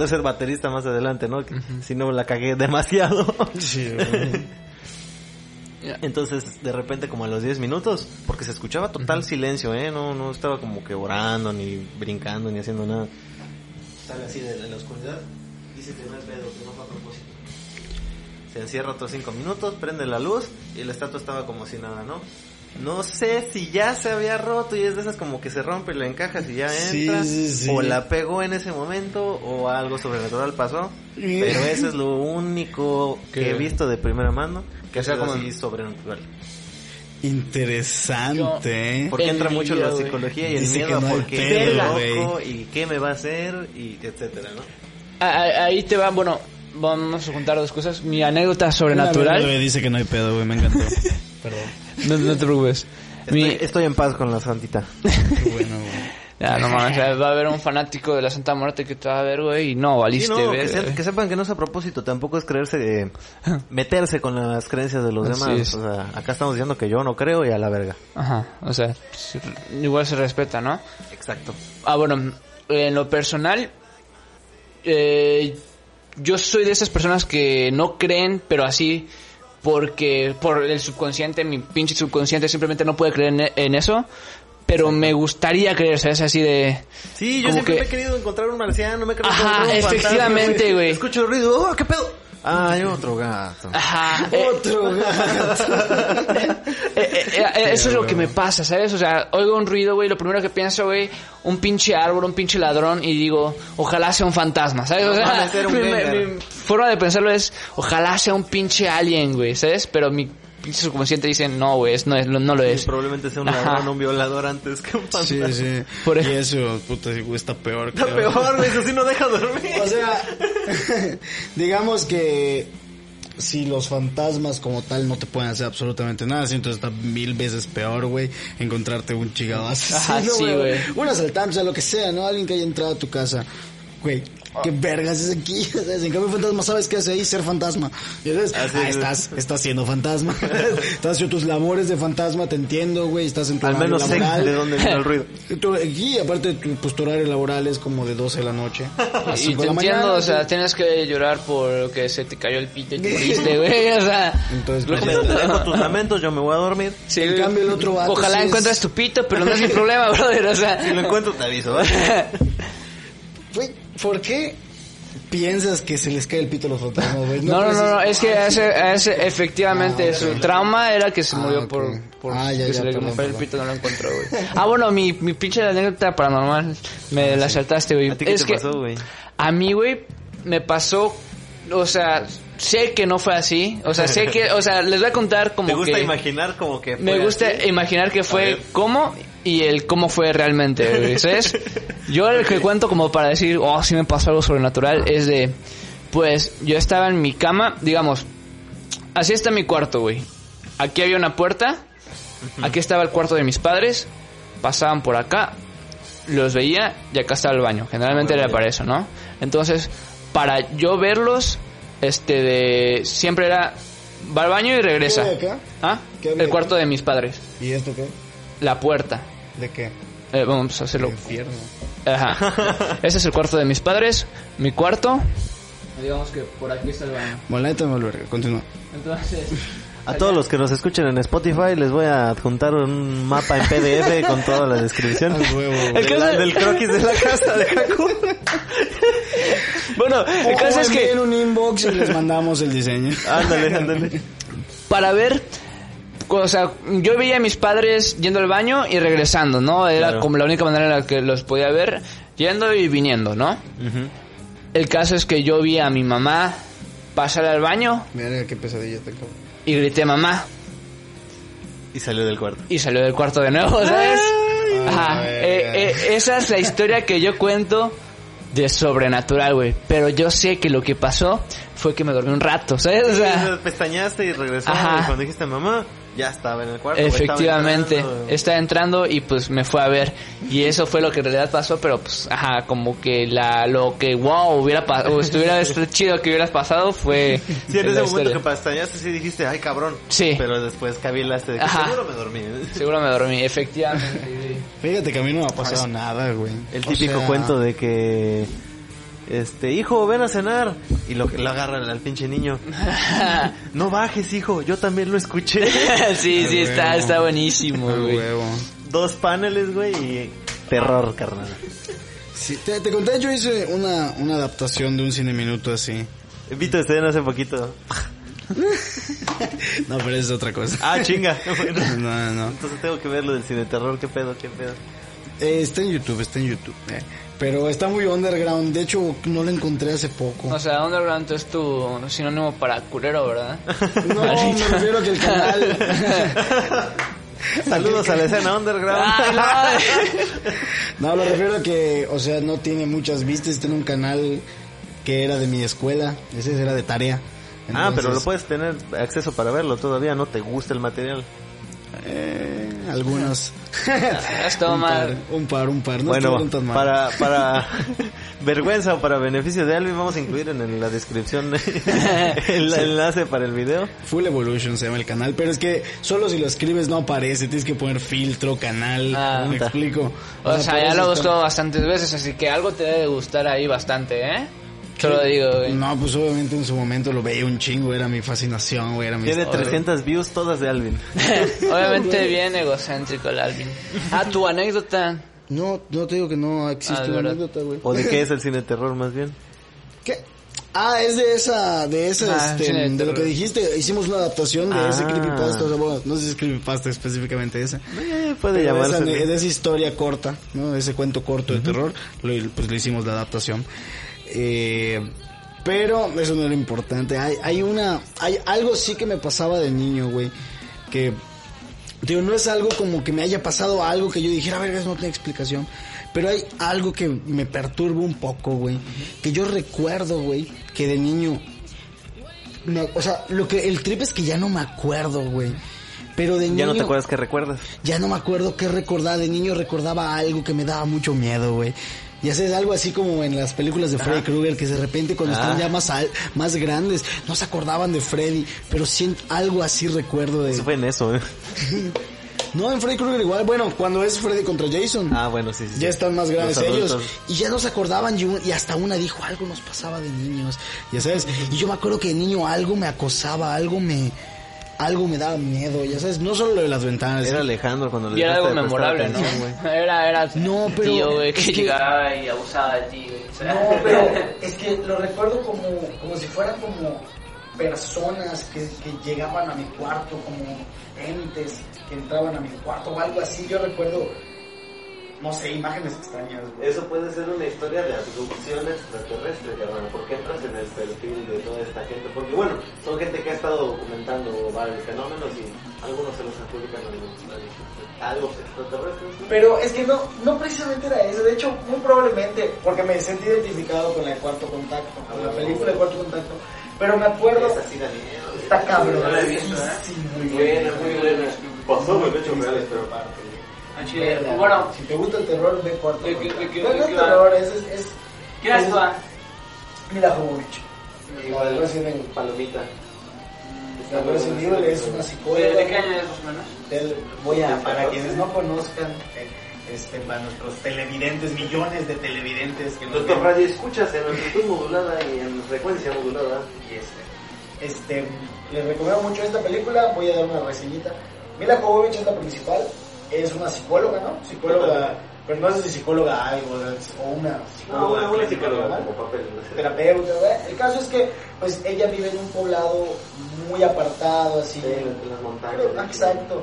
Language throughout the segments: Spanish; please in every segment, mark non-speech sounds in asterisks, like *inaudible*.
Poder ser baterista más adelante, ¿no? Que Si no la cagué demasiado. Sí. *laughs* Entonces, de repente, como a los 10 minutos, porque se escuchaba total silencio, ¿eh? No, no estaba como que orando, ni brincando, ni haciendo nada. Sale así de la oscuridad, dice que no es pedo, que no fue a propósito. Se encierra otros 5 minutos, prende la luz y la estatua estaba como si nada, ¿no? No sé si ya se había roto y es de esas como que se rompe y la encajas y ya entra. sí, sí. O la pegó en ese momento o algo sobrenatural pasó. Pero eso es lo único que Que- he visto de primera mano que sea sea como- así sobrenatural. Interesante. Porque En entra mucho la psicología y el Dice miedo que a no hay por qué pedo, es loco y qué me va a hacer y etcétera, ¿no? Ah, ah, Ahí te va, bueno, vamos a juntar dos cosas. Mi anécdota Una sobrenatural. dice que no hay pedo, güey, me encantó. *laughs* Perdón. No, no te preocupes. Mi- Estoy, estoy en paz con la santita. *laughs* Qué bueno, güey. Ya, no mames, o sea, va a haber un fanático de la Santa Muerte que te va a ver, güey, y no, Sí, valiste, no, ver, que, se- que sepan que no es a propósito, tampoco es creerse, eh, *laughs* meterse con las creencias de los Así demás. es. O sea, acá estamos diciendo que yo no creo y a la verga. Ajá, o sea, sí, igual se respeta, ¿no? Exacto. Ah, bueno, en lo personal, eh, yo soy de esas personas que no creen, pero así porque por el subconsciente, mi pinche subconsciente simplemente no puede creer en, en eso, pero me gustaría creer, ¿sabes? Así de... Sí, yo siempre que- me he querido encontrar un marciano, me he querido Ajá, encontrar un efectivamente, güey. Escucho el ruido, ¡oh, qué pedo! Ah, hay otro gato. Ajá. *laughs* *laughs* eh, eh, eh, eh, eso es lo que me pasa, ¿sabes? O sea, oigo un ruido, güey, lo primero que pienso, güey, un pinche árbol, un pinche ladrón, y digo, ojalá sea un fantasma, ¿sabes? O sea, *laughs* mi forma de pensarlo es, ojalá sea un pinche alien, güey, ¿sabes? Pero mi pinche subconsciente dice, no, güey, es- no, es, no lo Y es. probablemente sea un Ajá. ladrón o un violador antes que un fantasma. Sí, sí. Por y eso, puta, está peor. Está creo. peor, güey, eso sí no deja dormir. O sea, *laughs* digamos que si los fantasmas como tal no te pueden hacer absolutamente nada, sí, entonces está mil veces peor, güey, encontrarte un chingado asesino, Ajá, *laughs* sí, güey. Un asaltante, o sea, lo que sea, ¿no? Alguien que haya entrado a tu casa. Güey, ¿qué vergas es aquí? *laughs* ¿Sabes? En cambio, fantasma, ¿sabes qué hace ahí? Ser fantasma. Y entonces, Así ah, es. estás, estás siendo fantasma. *laughs* estás haciendo tus labores de fantasma, te entiendo, güey, estás en tu Al horario menos sé laboral. de dónde vino el ruido. *laughs* Y tu- Y aparte, tu, pues, tu horario laboral es como de 12 de la noche. a Y 5 te entiendo, mañana, o sea, entonces- tienes que llorar por que se te cayó el pito y te güey, o sea... Entonces, Te dejo tus lamentos, yo me voy a dormir. Sí, En cambio, el otro vato Ojalá sí es- encuentres tu pito, pero no es mi problema, brother, o sea... Si lo encuentro te aviso, ¿vale? ¿Por qué piensas que se les cae el pito a los fantasmas, güey? No, no, no, no, es que ese, ese efectivamente Ah, su trauma era que se Ah, murió por, por Ah, ya, que ya, se le perdón, el pito, no lo encontró, güey. *laughs* Ah, bueno, mi, mi pinche anécdota paranormal, me la saltaste, güey. ¿A ti qué Es te que pasó, güey? a mí, güey, me pasó, o sea, sé que no fue así, o sea, sé que, o sea, les voy a contar como ¿Te gusta que... imaginar como que Me fue gusta así? imaginar que fue ver. Y el cómo fue realmente, ¿sabes? *laughs* Yo el que cuento como para decir, oh, sí me pasó algo sobrenatural, es de, pues, yo estaba en mi cama, digamos, así está mi cuarto, güey. Aquí había una puerta, aquí estaba el cuarto de mis padres, pasaban por acá, los veía y acá estaba el baño. Generalmente era para eso, ¿no? Entonces, para yo verlos, este, de, siempre era, va al baño y regresa. ¿Qué? ¿Ah? ¿Qué El cuarto acá? de mis padres. ¿Y esto qué? La puerta. ¿De qué? Eh, vamos a hacerlo. infierno. Ajá. *laughs* Ese es el cuarto de mis padres. Mi cuarto. Digamos que por aquí está el baño. Bueno, la neta me volver, continúa. Entonces. *laughs* A todos los que nos escuchen en Spotify les voy a adjuntar un mapa en PDF con toda la descripción. *laughs* Huevo. El caso del croquis de la casa de Haku. Bueno, el caso es que. en un inbox y les mandamos el diseño. Ándale, ándale. para ver o sea, yo veía a mis padres yendo al baño y regresando, ¿no? Era Claro. como la única manera en la que los podía ver, yendo y viniendo, ¿no? El caso es que yo vi a mi mamá pasar al baño Mira qué pesadilla tengo. y grité mamá Y salió del cuarto. y salió del cuarto de nuevo, ¿sabes? Ajá. Ay, Eh, eh, esa es la historia que yo cuento de sobrenatural, güey. Pero yo sé que lo que pasó fue que me dormí un rato, ¿sabes? O sea, pestañaste y regresó. Ajá. Y cuando dijiste mamá, ya estaba en el cuarto. efectivamente, estaba entrando. y pues me fue a ver. Y eso fue lo que en realidad pasó, pero pues, ajá, como que la, lo que wow hubiera pasado, estuviera chido que hubieras pasado fue. Sí, en ese momento historia. que pestañaste sí dijiste, ay cabrón. Sí. Pero después cavilaste de que Ajá. seguro me dormí. ¿eh? Seguro me dormí, efectivamente. *laughs* güey. Fíjate que a mí no me ha pasado nada, güey. El O típico sea, cuento de que este hijo ven a cenar y lo lo agarran al pinche niño *laughs* no bajes hijo yo también lo escuché *laughs* sí, sí, está, huevo. está buenísimo, a güey. huevo. dos paneles güey y terror carnal Sí, te, te conté, yo hice una, una adaptación de un cine minuto así. Vito Estén hace poquito *laughs* No, pero es otra cosa. ah chinga bueno No, no, no. entonces tengo que ver lo del cine terror qué pedo qué pedo Eh, está en YouTube, está en YouTube. eh. Pero está muy underground. De hecho, no lo encontré hace poco. O sea, Underground es tu sinónimo para culero, ¿verdad? *laughs* No, me refiero a que el canal... *laughs* saludos a la escena underground No, me refiero a que, o sea, no tiene muchas vistas. Tiene un canal que era de mi escuela. Ese era de tarea. ah pero lo puedes tener acceso para verlo todavía no te gusta el material Eh, algunos. *laughs* Un, mal. par, un par, un par. No bueno, mal. para, para *laughs* vergüenza o para beneficio de Alvin, vamos a incluir en la descripción *laughs* el enlace para el video. Full Evolution se llama el canal, pero es que solo si lo escribes no aparece, tienes que poner filtro, canal, Ah. me explico. O sea, por ya lo está- gustó bastantes veces, así que algo te debe gustar ahí bastante, ¿eh? Digo, güey. No, pues obviamente en su momento lo veía un chingo, era mi fascinación, güey, era mi Tiene historia. 300 views todas de Alvin. *laughs* Obviamente bien egocéntrico el Alvin. Ah, tu anécdota. No, no te digo que no Ah, existe de una verdad. anécdota, güey. ¿O de qué es el *laughs* cine terror más bien? ¿Qué? Ah, es de esa, de esa, Ah, este, de de lo terror. que dijiste, hicimos una adaptación de ese Ah. creepypasta, o sea, bueno, no sé si es creepypasta específicamente ese. Eh, puede Pero de llamarse. esa, de esa historia corta, ¿no? De ese cuento corto de terror, lo, pues le hicimos la adaptación. Eh, pero eso no era importante. Hay, hay una, hay algo sí que me pasaba de niño, güey, que, digo, no es algo como que me haya pasado algo que yo dijera, a ver, eso no tiene explicación. Pero hay algo que me perturba un poco, güey. Que yo recuerdo, güey, que de niño o sea, lo que el trip es que ya no me acuerdo, güey. Pero de niño Ya no te acuerdas que recuerdas. ya no me acuerdo qué recordaba. De niño recordaba algo que me daba mucho miedo, güey. Y haces algo así como en las películas de Freddy Krueger, que de repente cuando Ah. están ya más, al- más grandes, no se acordaban de Freddy, pero siento algo así recuerdo de... Eso fue en eso, ¿eh? *laughs* No, en Freddy Krueger igual, bueno, cuando es Freddy contra Jason. Ah, bueno, sí, sí. Ya están más grandes Los ellos. Y ya no se acordaban y, un- y hasta una dijo, algo nos pasaba de niños. Ya sabes. Y yo me acuerdo que de niño algo me acosaba, algo me... Algo me daba miedo, ya sabes. No solo lo de las ventanas. Era Alejandro cuando le era algo memorable, ¿no? *laughs* Era, era No, pero tío, güey, es que, que- llegaba y abusaba de ti, güey. O *laughs* sea, No, pero es que lo recuerdo como, como si fueran como personas que, que llegaban a mi cuarto, como entes que entraban a mi cuarto o algo así. Yo recuerdo, no sé, imágenes extrañas. güey. Eso puede ser una historia de abducción extraterrestre, carnal. ¿Por qué entras en el perfil de toda esta gente? Porque, bueno, son gente que ha estado documentando varios fenómenos y algunos se los adjudican a algo extraterrestres. Pero es que no, no precisamente era eso. De hecho, muy probablemente, porque me sentí identificado con el cuarto contacto, con la película de cuarto contacto. Pero me acuerdo, Es así, Daniel. está cabrón. No la he visto, ¿eh? Sí, muy Buena, muy buena. Pasó, hecho, reales, pero al chile. Bueno, si te gusta el terror, ve cuarto. ¿De qué- de Contacto. qué- no, no es qué terror, es, es, es ¿quién actúa? Mila Jovovich. Igual, Resident Evil. palomita. La Resident Evil es una ¿De, psicóloga. de qué año es más o menos? del- voy a, para quienes no conozcan, eh, este, para nuestros televidentes, millones de televidentes que nos Nuestro ven, radio escuchas en amplitud modulada y en frecuencia modulada. y este, este, les recomiendo mucho esta película, voy a dar una reseñita. Mila Jovovich es la principal, es una psicóloga, ¿no? Psicóloga pero no sé si psicóloga algo, o una No, una, una psicóloga como papel. terapeuta, ¿verdad? El caso es que, pues, ella vive en un poblado muy apartado, así. Sí, entre las montañas. Pero- Exacto.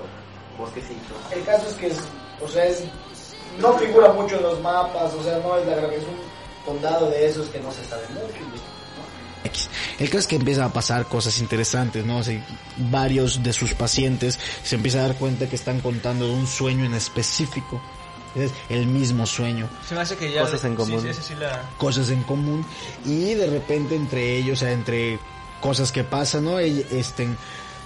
Bosquecito. El caso es que, es, o sea, es, no figura mucho en los mapas, o sea, no es la gran, es un condado de esos que no se sabe mucho. X. El caso es que empiezan a pasar cosas interesantes, ¿no? Sea, varios de sus pacientes se empiezan a dar cuenta que están contando de un sueño en específico. Es el mismo sueño, Se me hace que ya... Cosas en común. Sí, sí, sí, la... cosas en común y de repente entre ellos, o sea, entre cosas que pasan, ¿no? Y, Este,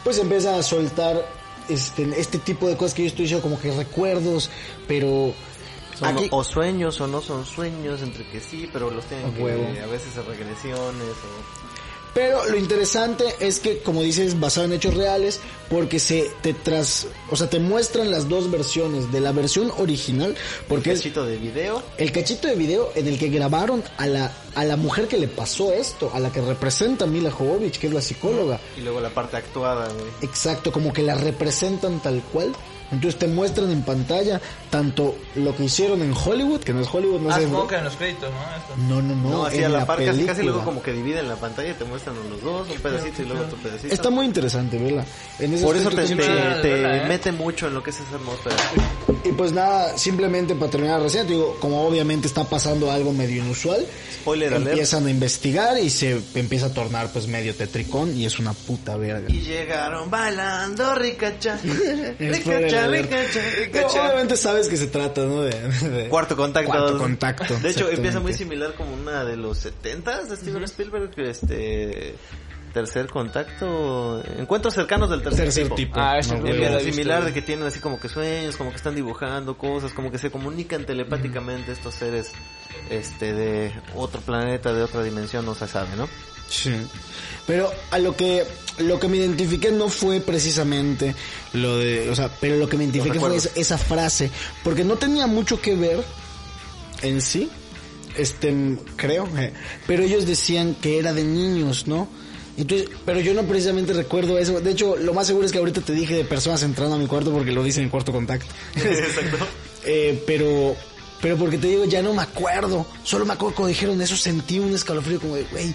pues empieza a soltar este, este tipo de cosas que yo estoy diciendo como que recuerdos, pero Son aquí o sueños o no son sueños, entre que sí, pero los tienen que huevo. a veces a regresiones o... Pero lo interesante es que, como dices, basado en hechos reales, porque se te tras, o sea, te muestran las dos versiones de la versión original, porque es cachito de video el cachito de video en el que grabaron a la a la mujer que le pasó esto, a la que representa Mila Jovovich, que es la psicóloga. y luego la parte actuada, güey. Exacto, como que la representan tal cual. Entonces te muestran en pantalla tanto lo que hicieron en Hollywood, que no es Hollywood, no Ah, sé. supongo que en los créditos, ¿no? Esto. No, no, no, No, así en a la, la par, casi, casi luego como que dividen la pantalla y te muestran los dos, un pedacito y luego otro pedacito. Está muy interesante, ¿verdad? En ese Por eso te, ¿verdad, eh? mete mucho en lo que es esa atmósfera. Y pues nada, simplemente para terminar la reseña, te digo, como obviamente está pasando algo medio inusual, Spoiler alert. empiezan a investigar y se empieza a tornar pues medio tetricón y es una puta verga. Y llegaron bailando ricacha. *laughs* Ricacha, obviamente sabes que se trata, ¿no? De, de- Cuarto contacto. Cuarto contacto. De hecho, empieza muy similar como una de los 70 de Steven Spielberg, que este tercer contacto, encuentros cercanos del tercer, Tercer tipo. tipo. Ah, ese No, visto, similar de que tienen así como que sueños, como que están dibujando cosas, como que se comunican telepáticamente estos seres este de otro planeta, de otra dimensión, no se sabe, ¿no? Sí. Pero a lo que lo que me identifiqué no fue precisamente lo de, o sea, pero lo que me identifiqué fue esa frase, porque no tenía mucho que ver en sí, este, creo, eh, pero ellos decían que era de niños, ¿no? Entonces, pero yo no precisamente recuerdo eso. De hecho, lo más seguro es que ahorita te dije de personas entrando a mi cuarto porque lo dice en cuarto contacto. *laughs* Exacto. *laughs* Eh, pero, pero porque te digo, ya no me acuerdo. Solo me acuerdo cuando dijeron eso, sentí un escalofrío como de, güey.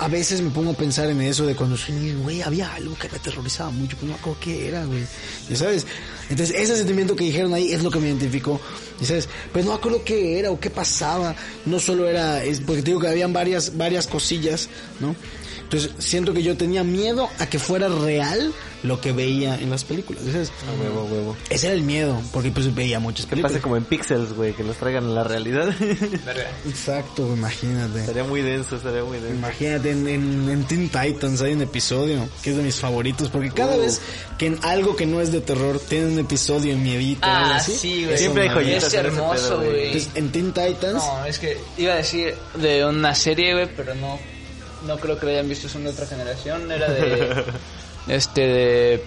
A veces me pongo a pensar en eso de cuando soy güey, había algo que me aterrorizaba mucho, pero no me acuerdo qué era, güey. ¿Ya sabes? Entonces, ese sentimiento que dijeron ahí es lo que me identificó. ¿Ya sabes? Pues no me acuerdo qué era o qué pasaba. No solo era, es porque te digo que habían varias, varias cosillas, ¿no? Entonces, siento que yo tenía miedo a que fuera real lo que veía en las películas. ¿ya sabes? A huevo, a huevo. Ese era el miedo, porque pues veía muchas Que películas. pase como en Pixels, güey, que los traigan a la realidad. Exacto, imagínate. estaría muy denso, estaría muy denso. Imagínate, en, en, en Teen Titans hay un episodio que es de mis favoritos, porque cada Uh. vez que en algo que no es de terror tiene un episodio en miedito o algo Ah, así, sí, güey. Siempre hay eso, joyitas Es ese hermoso, güey. Entonces, en Teen Titans, No, es que iba a decir de una serie, güey, pero no, no creo que lo hayan visto, son de otra generación. Era de, *laughs* este, de,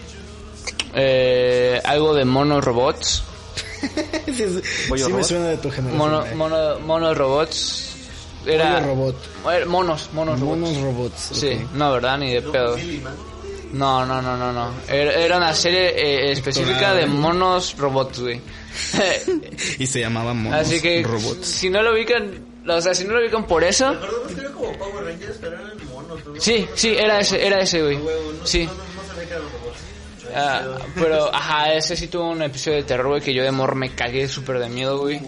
eh, algo de monos robots. *laughs* sí, sí, Pollo sí me robot. suena de tu generación. Mono, eh. mono, monos robots. Era, Pollo robot. Eh, Monos, monos robots. Monos robots. Sí, no, ¿verdad? Ni de pedo. No, no, no, no, no. Era, era una serie eh, específica de monos robots, güey. *laughs* Y se llamaba Monos Así que, robots. si no lo ubican, o sea, si no lo ubican por eso, como Power Rangers, pero. Sí, sí, era ese, era ese, güey. Sí. Ah, pero, ajá, ese sí tuvo un episodio de terror, güey, que yo de amor me cagué súper de miedo, güey.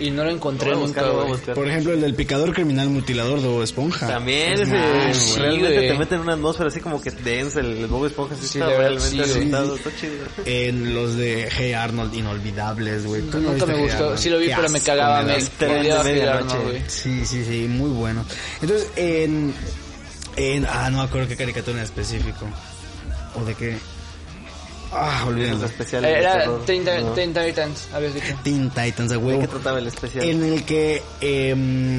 Y no lo encontré nunca, güey. Por ejemplo, el del picador criminal mutilador de Bob Esponja. También Es sí, realmente güey. te mete en una atmósfera así como que densa, el, el Bob Esponja así Sí, está realmente sí, asustado, está chido. En los de Hey Arnold, inolvidables, güey. ¿Tú no Nunca me gustó, Arnold? sí lo vi, Qué pero me cagaba, me odiaba. Arnold, güey. Sí, sí, sí, muy bueno. Entonces, en, en... Ah, no me acuerdo qué caricatura en específico. ¿O de qué? Ah, Los especiales de Era Teen ¿no? Teen Titans, habías dicho. Teen Titans, de ¿De qué trataba el especial? En el que em,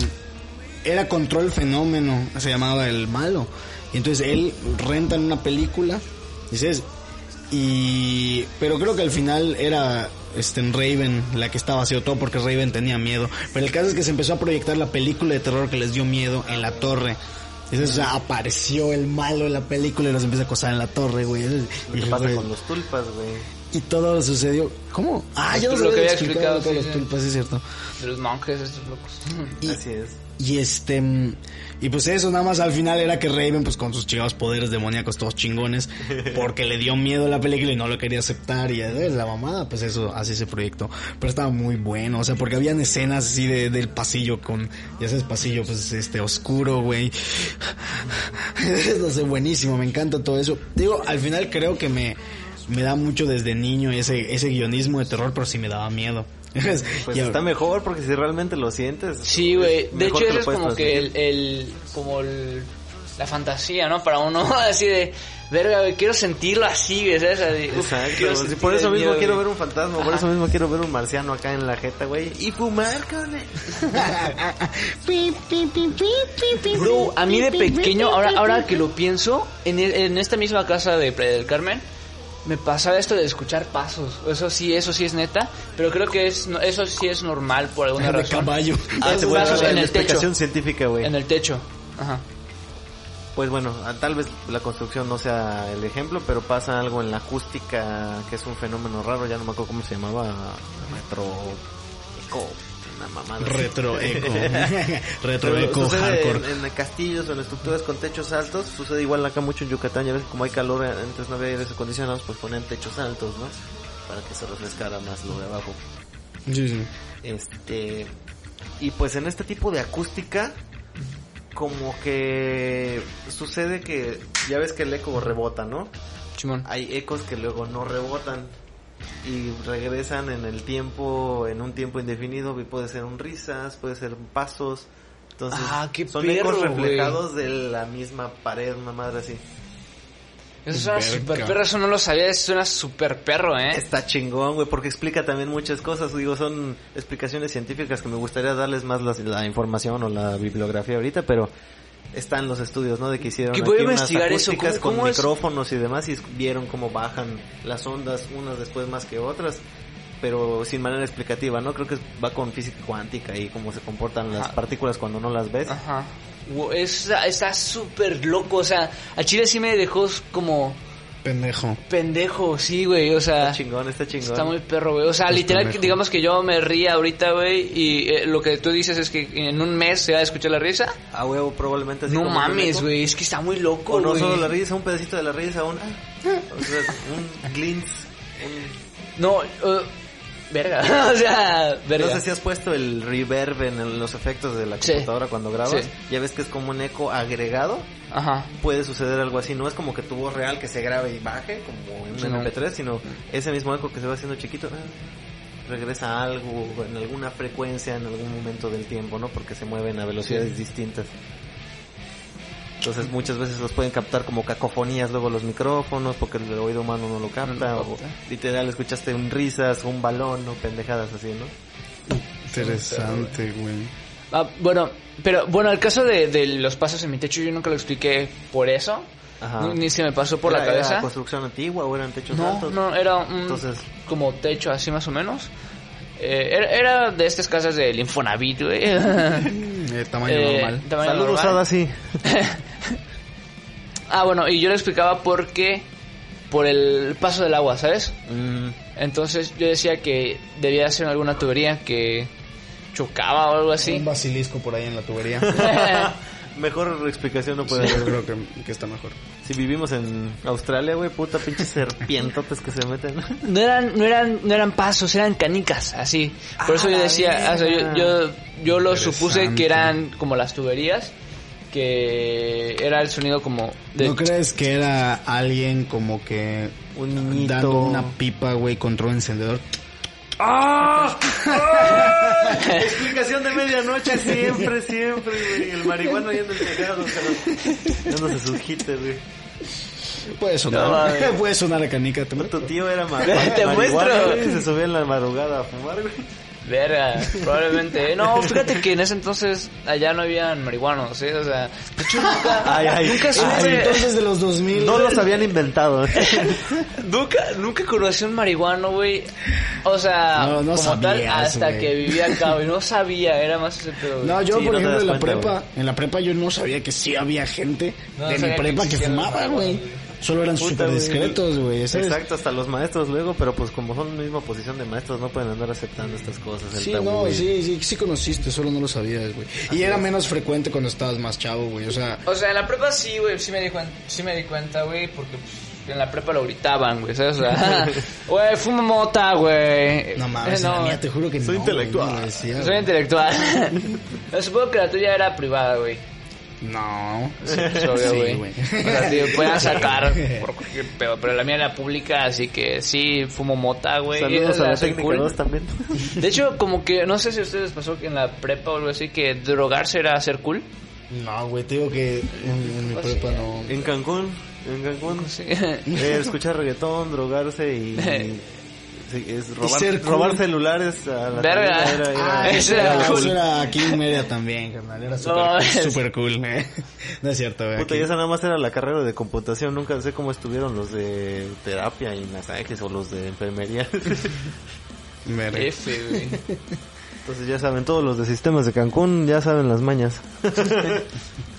era Control Fenómeno, se llamaba el malo. Y entonces él renta en una película, dices, y... Pero creo que al final era este, en Raven la que estaba haciendo todo porque Raven tenía miedo. Pero el caso es que se empezó a proyectar la película de terror que les dio miedo en la torre. Entonces, o sea, apareció el malo en la película y los empieza a acosar en la torre, güey. Y ¿Qué dije, pasa güey, con los tulpas, güey? y todo sucedió. ¿Cómo? Ah, ya Lo nos que había explicado explicado, sí, los tulpas, es cierto. De los monjes estos locos. Y, Así es. Y este mm, y pues eso nada más al final era que Raven pues con sus chingados poderes demoníacos todos chingones *laughs* porque le dio miedo a la película y no lo quería aceptar y eh, la mamada pues eso así se proyectó. Pero estaba muy bueno o sea porque habían escenas así de, del pasillo con ya sabes pasillo pues este oscuro güey. *laughs* No sé buenísimo me encanta todo eso. Digo al final creo que me me da mucho desde niño ese ese guionismo de terror pero sí me daba miedo *laughs* Pues Y está ahora- mejor porque si realmente lo sientes. Sí, güey. De hecho, eso es como que el, el- como el, la fantasía, ¿no? Para uno, *laughs* así de, verga, güey, quiero sentirlo así, güey, ¿sabes? Así, uf, Exacto, quiero sí, sentir por eso mismo miedo, quiero güey. ver un fantasma, por eso mismo quiero ver un marciano acá en la jeta, güey. Y fumar, cabrón. *laughs* Bro, a mí de pequeño, ahora, ahora que lo pienso, en, el- en esta misma casa de Playa del Carmen, me pasaba esto de escuchar pasos. Eso sí, eso sí es neta, pero creo que es, eso sí es normal por alguna de razón. caballo Ah, te voy a en el techo. explicación científica, güey. En el techo. Ajá. Pues bueno, tal vez la construcción no sea el ejemplo, pero pasa algo en la acústica que es un fenómeno raro, ya no me acuerdo cómo se llamaba, retro eco, una mamada. así. Retro *laughs* eco. Retro Pero eco sucede hardcore. en, en castillos o en estructuras con techos altos, sucede igual acá mucho en Yucatán, ya ves como hay calor, antes no había aires acondicionados, pues ponen techos altos, ¿no? Para que se refrescara más lo de abajo. Sí, sí. Este. Y pues en este tipo de acústica, como que sucede que ya ves que el eco rebota, ¿no? Chimón. Hay ecos que luego no rebotan y regresan en el tiempo, en un tiempo indefinido, y puede ser un risas, puede ser un pasos. Entonces, Ah, qué son perro, ecos reflejados de la misma pared, una madre así. Eso suena super perro, eso no lo sabía, eso suena super perro, ¿eh? Está chingón, güey, porque explica también muchas cosas. Digo, son explicaciones científicas que me gustaría darles más la, información o la bibliografía ahorita, pero están los estudios, ¿no? De que hicieron Que aquí voy a unas investigar eso, acústicas ¿cómo- con cómo es? micrófonos y demás y vieron cómo bajan las ondas unas después más que otras, pero sin manera explicativa, ¿no? Creo que va con física cuántica y cómo se comportan las partículas cuando no las ves. Ajá. Wo- Está está súper loco, o sea, a Chile sí me dejó como Pendejo. pendejo, sí, güey, o sea, Está chingón, está chingón. está muy perro, güey. O sea, literal, pendejo. digamos que yo me ría ahorita, güey, y eh, lo que tú dices es que en un mes se va a escuchar la risa. A huevo, probablemente así No como mames, güey, es que está muy loco, no güey. solo la risa, un pedacito de la risa, un, o sea, un glimpse, un- No, eh, verga, *laughs* o sea, verga. No sé si has puesto el reverb en el- los efectos de la Sí. computadora cuando grabas. Sí. Ya ves que es como un eco agregado. Ajá. Puede suceder algo así. No es como que tu voz real que se grabe y baje, como en un Sí, no. MP3, sino ese mismo eco que se va haciendo chiquito. ah, Regresa a algo en alguna frecuencia en algún momento del tiempo, ¿no? Porque se mueven a velocidades distintas. Entonces muchas veces los pueden captar como cacofonías luego los micrófonos porque el oído humano no lo capta. No lo o literal escuchaste un risas, un balón, o pendejadas así, ¿no? Interesante, güey. Ah, bueno, pero bueno, el caso de, de los pasos en mi techo yo nunca lo expliqué por eso. Ajá. Ni, se me pasó por la ¿Era- era cabeza. construcción antigua o eran techos No, altos? no, era un Entonces- como techo así más o menos. Eh, era, era de estas casas del Infonavit, güey. *laughs* Eh, tamaño Eh, normal. tamaño Saludos, normal. Ada, sí. *laughs* Ah, bueno, y yo le explicaba por qué por el paso del agua, ¿sabes? Mm, Entonces yo decía que debía ser alguna tubería que chocaba o algo Un así. basilisco por ahí en la tubería. *laughs* Mejor explicación no puede Yo haber. creo que, que está mejor. Si vivimos en Australia, güey, puta pinches serpientotes que se meten. No eran, no eran, no eran pasos, eran canicas, así. Por Ah, eso yo la decía, o sea, yo, yo, yo lo supuse que eran como las tuberías, que era el sonido como de... ¿No crees que era alguien como que Un dando una pipa, güey, contra un encendedor? *laughs* Explicación de medianoche siempre, siempre, güey. El marihuano yendo entregado, dándose sus hits, güey. Puede No, sonar. mames. *laughs* Puede sonar la canica. ¿te Tu tío era ma *laughs* Te marihuana, muestro. güey, Se subía en la madrugada a fumar, güey. Verga, probablemente. No, fíjate que en ese entonces allá no habían marihuanos, ¿sí? O sea, de hecho nunca, Ay, ay. nunca supe... entonces de los 2000. No los habían inventado. *laughs* Nunca, nunca conocí un marihuano, güey. O sea, No, no como tal, hasta que vivía acá, güey. No sabía, era más ese pedo. No, yo Sí, por no ejemplo en la cuenta, prepa, en la prepa yo no sabía que sí había gente No de mi que prepa que los fumaba, güey. Solo eran súper güey. discretos, güey. Exacto, hasta los maestros luego, pero pues como son misma posición de maestros, no pueden andar aceptando estas cosas. el Sí, tabú, no, sí, sí, sí conociste, solo no lo sabías, güey. Y era menos frecuente cuando estabas más chavo, güey. O sea, O sea, en la prepa sí, güey, sí me di cuenta, sí me di cuenta, güey, porque pues, en la prepa lo gritaban, güey, ¿sabes? O sea, *laughs* güey, fuma mota, güey. no mames, *laughs* Eh, la mía te juro que Soy no, intelectual. no decía, Soy intelectual. *laughs* Supongo que la tuya era privada, güey. No. Sí, pues, obvio, Sí, güey. güey. o sea, te puedan sacar por cualquier pedo, pero la mía era pública, así que sí, fumo mota, güey. Saludos a técnica cool. 2 también. *laughs* De hecho, como que, no sé si a ustedes les pasó que en la prepa o algo así, que drogarse era ser cool. No, güey, te digo que en, en mi Pues prepa sí. no. En Cancún, en Cancún, Sí. eh, escuchar reggaetón, drogarse y... *laughs* es robar, ser cool. robar celulares a la Verga. era- era- Ah, eso era era, cool. eso era aquí en media también, carnal. Era súper No, super cool, eh. No es cierto, güey. Puta, aquí- y esa nada más era la carrera de computación. Nunca sé cómo estuvieron los de terapia y masajes o los de enfermería. *laughs* Verga. F, güey. Entonces ya saben, todos los de sistemas de Cancún ya saben las mañas. *laughs*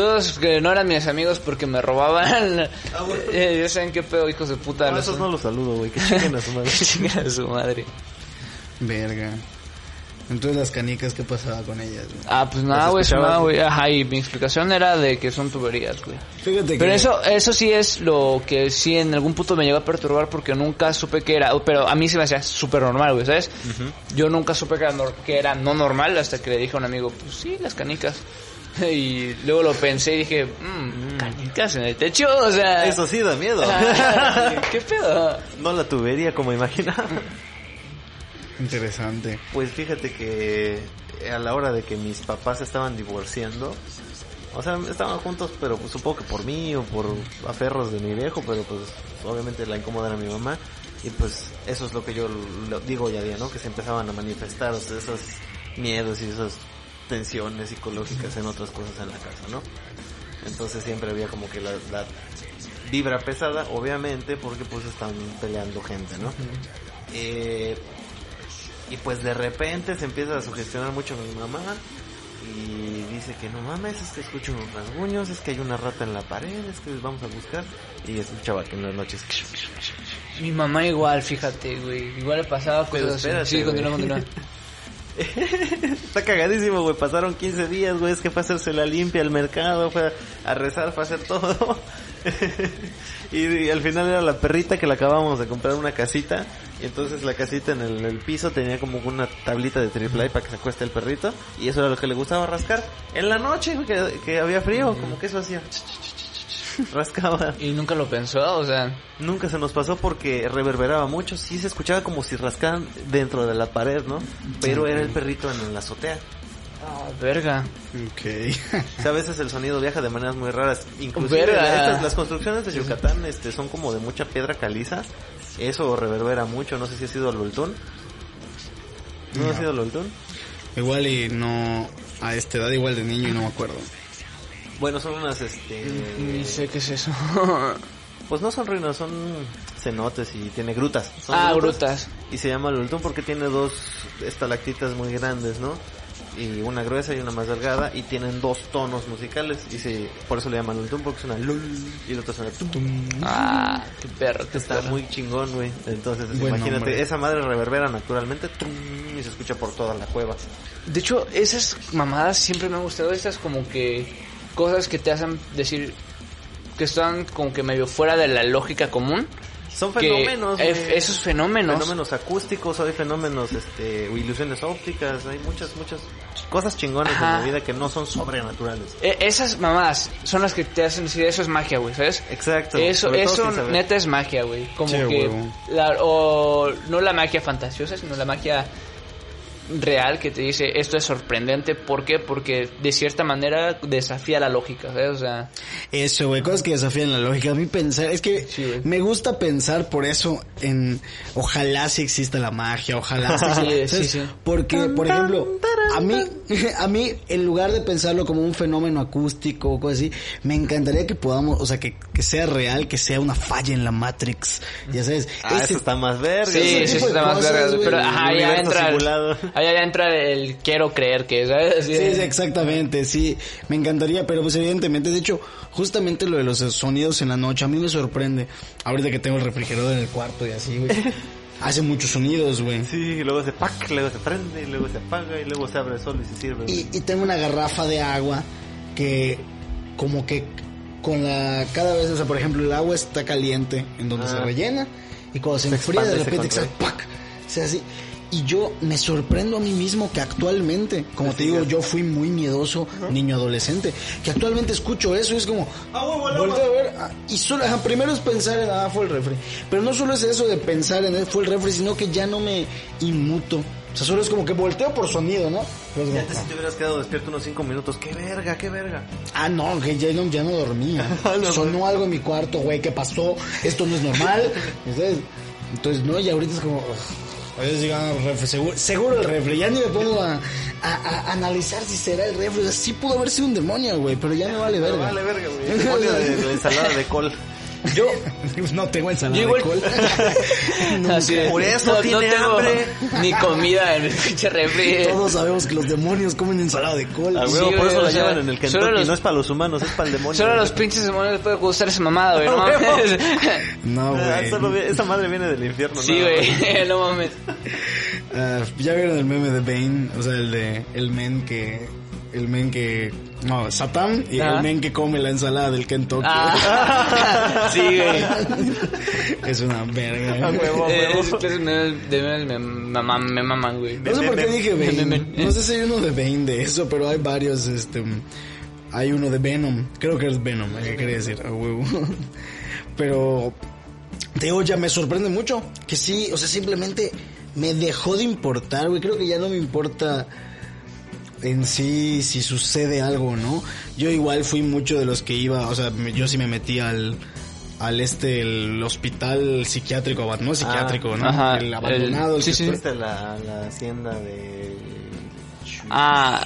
Todos que no eran mis amigos porque me robaban. *laughs* Eh, ya saben qué pedo, hijos de puta. A los- esos no los saludo, güey. Que chinguen a su madre. *laughs* Chingan a su madre. Verga. Entonces las canicas, ¿qué pasaba con ellas, güey? Ah, pues nada, ¿Las güey, sonaba, güey. Ajá, y mi explicación era de que son tuberías, güey. Fíjate que... Pero eso, eso sí es lo que sí en algún punto me llegó a perturbar porque nunca supe que era, pero a mí se me hacía súper normal, güey, ¿sabes? Yo nunca supe que era, nor- que era no normal hasta que le dije a un amigo, pues sí, las canicas. *laughs* Y luego lo pensé y dije, mmm, canicas en el techo, o sea... Eso sí da miedo. *laughs* ¿Qué pedo? no la tubería como imaginaba. Interesante. Pues fíjate que a la hora de que mis papás estaban divorciando, o sea, estaban juntos, pero pues, supongo que por mí o por aferros de mi viejo, pero pues obviamente la incomodan a mi mamá. Y pues eso es lo que yo lo digo hoy a día, ¿no? Que se empezaban a manifestar, o sea, esos miedos y esas tensiones psicológicas en otras cosas en la casa, ¿no? Entonces siempre había como que la, la vibra pesada, obviamente, porque pues están peleando gente, ¿no? Eh, y pues de repente se empieza a sugestionar mucho mi mamá y dice que no mames, es que escucho unos rasguños, es que hay una rata en la pared, es que vamos a buscar. Y escuchaba que en las noches... Mi mamá igual, fíjate, güey. Igual le pasaba cosas espérate, Sí, continúa, continúa. *laughs* Está cagadísimo, güey. Pasaron 15 días, güey. Es que fue a hacerse la limpia al mercado, fue a rezar, fue a hacer todo. *laughs* y, al final era la perrita que le acabábamos de comprar una casita. Y entonces la casita en el, piso tenía como una tablita de triple para que se acueste el perrito. Y eso era lo que le gustaba rascar. En la noche, güey, que, que había frío, como que eso hacía. *laughs* Rascaba. Y nunca lo pensó, o sea... Nunca se nos pasó porque reverberaba mucho. Sí se escuchaba como si rascaran dentro de la pared, ¿no? Pero era el perrito en la azotea. Ah, verga. Ok. O sea, a veces el sonido viaja de maneras muy raras. Inclusive Verga. la- estas- las construcciones de Yucatán este, son como de mucha piedra caliza. Eso reverbera mucho. No sé si ha sido Lultún. ¿No, ha No. sido Lultún? igual y no... A esta edad igual de niño y no me acuerdo. Bueno, son unas, este... Ni sé qué es eso. *laughs* Pues no son ruinas, son cenotes y tiene grutas. Son ah, grutas. Y se llama Lultún porque tiene dos estalactitas muy grandes, ¿no? Y una gruesa y una más delgada y tienen dos tonos musicales y se, por eso le llaman Lultún porque suena lul y el otro suena tum, tum. Ah, qué perro, qué Está perro. muy chingón, güey. Entonces, imagínate, esa madre reverbera naturalmente tum, y se escucha por toda la cueva. De hecho, esas mamadas siempre me han gustado. Estas como que cosas que te hacen decir que están como que medio fuera de la lógica común. Son Que fenómenos, eh, güey. esos fenómenos. Fenómenos acústicos, hay fenómenos, este, o ilusiones ópticas, hay muchas, muchas cosas chingonas Ajá. en la vida que no son sobrenaturales. eh, esas mamadas son las que te hacen decir eso es magia, güey, ¿sabes? Exacto. Eso, eso neta es magia, güey. Como Sí, que la, o no la magia fantasiosa, sino la magia real que te dice esto es sorprendente. ¿Por qué? Porque de cierta manera desafía la lógica, ¿sabes? O sea, Eso, güey, cosas que desafían la lógica. A mí pensar, es que Sí, me gusta pensar por eso en ojalá sí exista la magia, ojalá sí, *laughs* Sí, sí, sí. Porque, por ejemplo, a mí, *laughs* a mí, en lugar de pensarlo como un fenómeno acústico o cosas así, me encantaría que podamos, o sea, que, que sea real, que sea una falla en la Matrix. Ya sabes. Ah, ese- eso está más verga. Sí, de está más verga. Pero ajá, ya entra, simulado. Allá ya entra el quiero creer que, ¿sabes? Sí, sí, exactamente, sí, me encantaría, pero pues evidentemente, de hecho, justamente lo de los sonidos en la noche, a mí me sorprende, ahorita que tengo el refrigerador en el cuarto y así, güey, *laughs* hace muchos sonidos, güey. Sí, y luego se pack, luego se prende, y luego se apaga, y luego se abre solo y se sirve. Y, y tengo una garrafa de agua que como que con la cada vez, o sea, por ejemplo, el agua está caliente en donde Ah. se rellena y cuando se, Se enfría de se repente contrae. exacto, ¡pac! se hace así. Y yo me sorprendo a mí mismo que actualmente, como te digo, yo fui muy miedoso niño adolescente, que actualmente escucho eso y es como volteo a ver ah, y solo ajá, primero es pensar en ah fue el refri, pero no solo es eso de pensar en fue el refri, sino que ya no me inmuto. O sea, solo es como que volteo por sonido, ¿no? Pero es Y como, antes si te hubieras quedado despierto unos 5 minutos, qué verga, qué verga. Ah, no, que ya no, ya no dormía. *laughs* Ah, no, Sonó algo en mi cuarto, güey, ¿qué pasó? Esto no es normal. *laughs* Entonces, entonces no, y ahorita es como... ugh, A veces digo, ah, refri, seguro, seguro el refri. Ya ni me pongo a, a- a analizar si será el refri. O sea, sí pudo haber sido un demonio, güey, pero ya me vale verga. Vale verga, güey. El *laughs* demonio de la ensalada de col. Yo *laughs* no tengo ensalada Yo de col. *laughs* Así Por eso tiene tengo hambre. Ni comida en el pinche refri. Todos sabemos que los demonios comen ensalada de col. Sí, por güey, eso o la sea, llevan en el Kentucky. los- No es para los humanos, es para el demonio. Solo a güey. los pinches demonios les puede gustar esa mamada, güey. *laughs* No mames. No, Ah, güey. vi- esa madre viene del infierno. Sí, güey. No mames. Ah, ya vieron el meme de Bane, o sea, el de el men que el men que no, Satán y el men que come la ensalada del Kentucky. Ah. *laughs* Sí, güey. es una verga. A huevo, a Eh, huevo. de memes me maman, me maman, güey. No sé por qué dije Bane. No sé si hay uno de Bane de eso, pero hay varios, este hay uno de Venom. Creo que es Venom, ¿qué quería decir? A huevo. *laughs* Pero te digo, ya me sorprende mucho que sí, o sea, simplemente me dejó de importar, güey. Creo que ya no me importa en sí si sucede algo no. Yo igual fui mucho de los que iba, o sea, me- yo sí me metí al al este el hospital psiquiátrico, no psiquiátrico, ¿no? ajá, el abandonado, el- el sí, la, la hacienda de... Ah.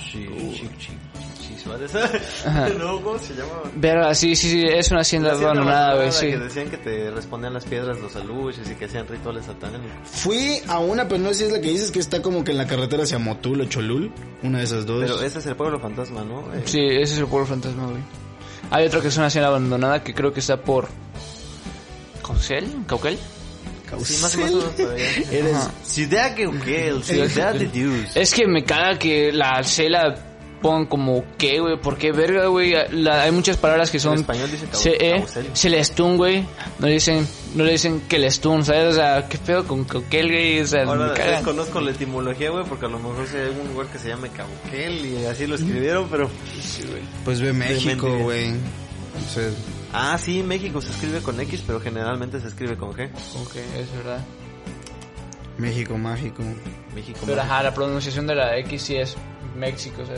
Suárez. *laughs* Ajá. No, ¿cómo se llamaba? Verga, sí, sí, sí, es una hacienda abandonada, güey, sí. Que decían que te respondían las piedras los aluches y que hacían rituales satánicos. Fui a una, pero no sé si es la que dices que está como que en la carretera hacia Motul o Cholul, una de esas dos. Pero ese es el pueblo fantasma, ¿no? Eh, Sí, ese es el pueblo fantasma, güey. Hay otro que es una hacienda abandonada que creo que está por... ¿Caucel? ¿Cauquel? Sí, más o menos por allá. Eres Ajá. Ciudad Geuquel, Ciudad de Dios. Es que me caga que la C la pongan como qué, güey. ¿Por qué verga, güey? La- hay muchas palabras que son... En español dice cau- CE. Celestún, güey. No le dicen, no le dicen ¿sabes? O sea, ¿qué pedo con Cauquel, güey? O sea, Ahora me desconozco la etimología, güey, porque a lo mejor hay un lugar que se llame Cauquel y así lo escribieron, pero... Pues ve México, güey. Sea, Ah, sí, México se escribe con X, pero generalmente se escribe con G. Ok, es verdad. México mágico. México. Pero ajá, la pronunciación de la X sí es México. O sea,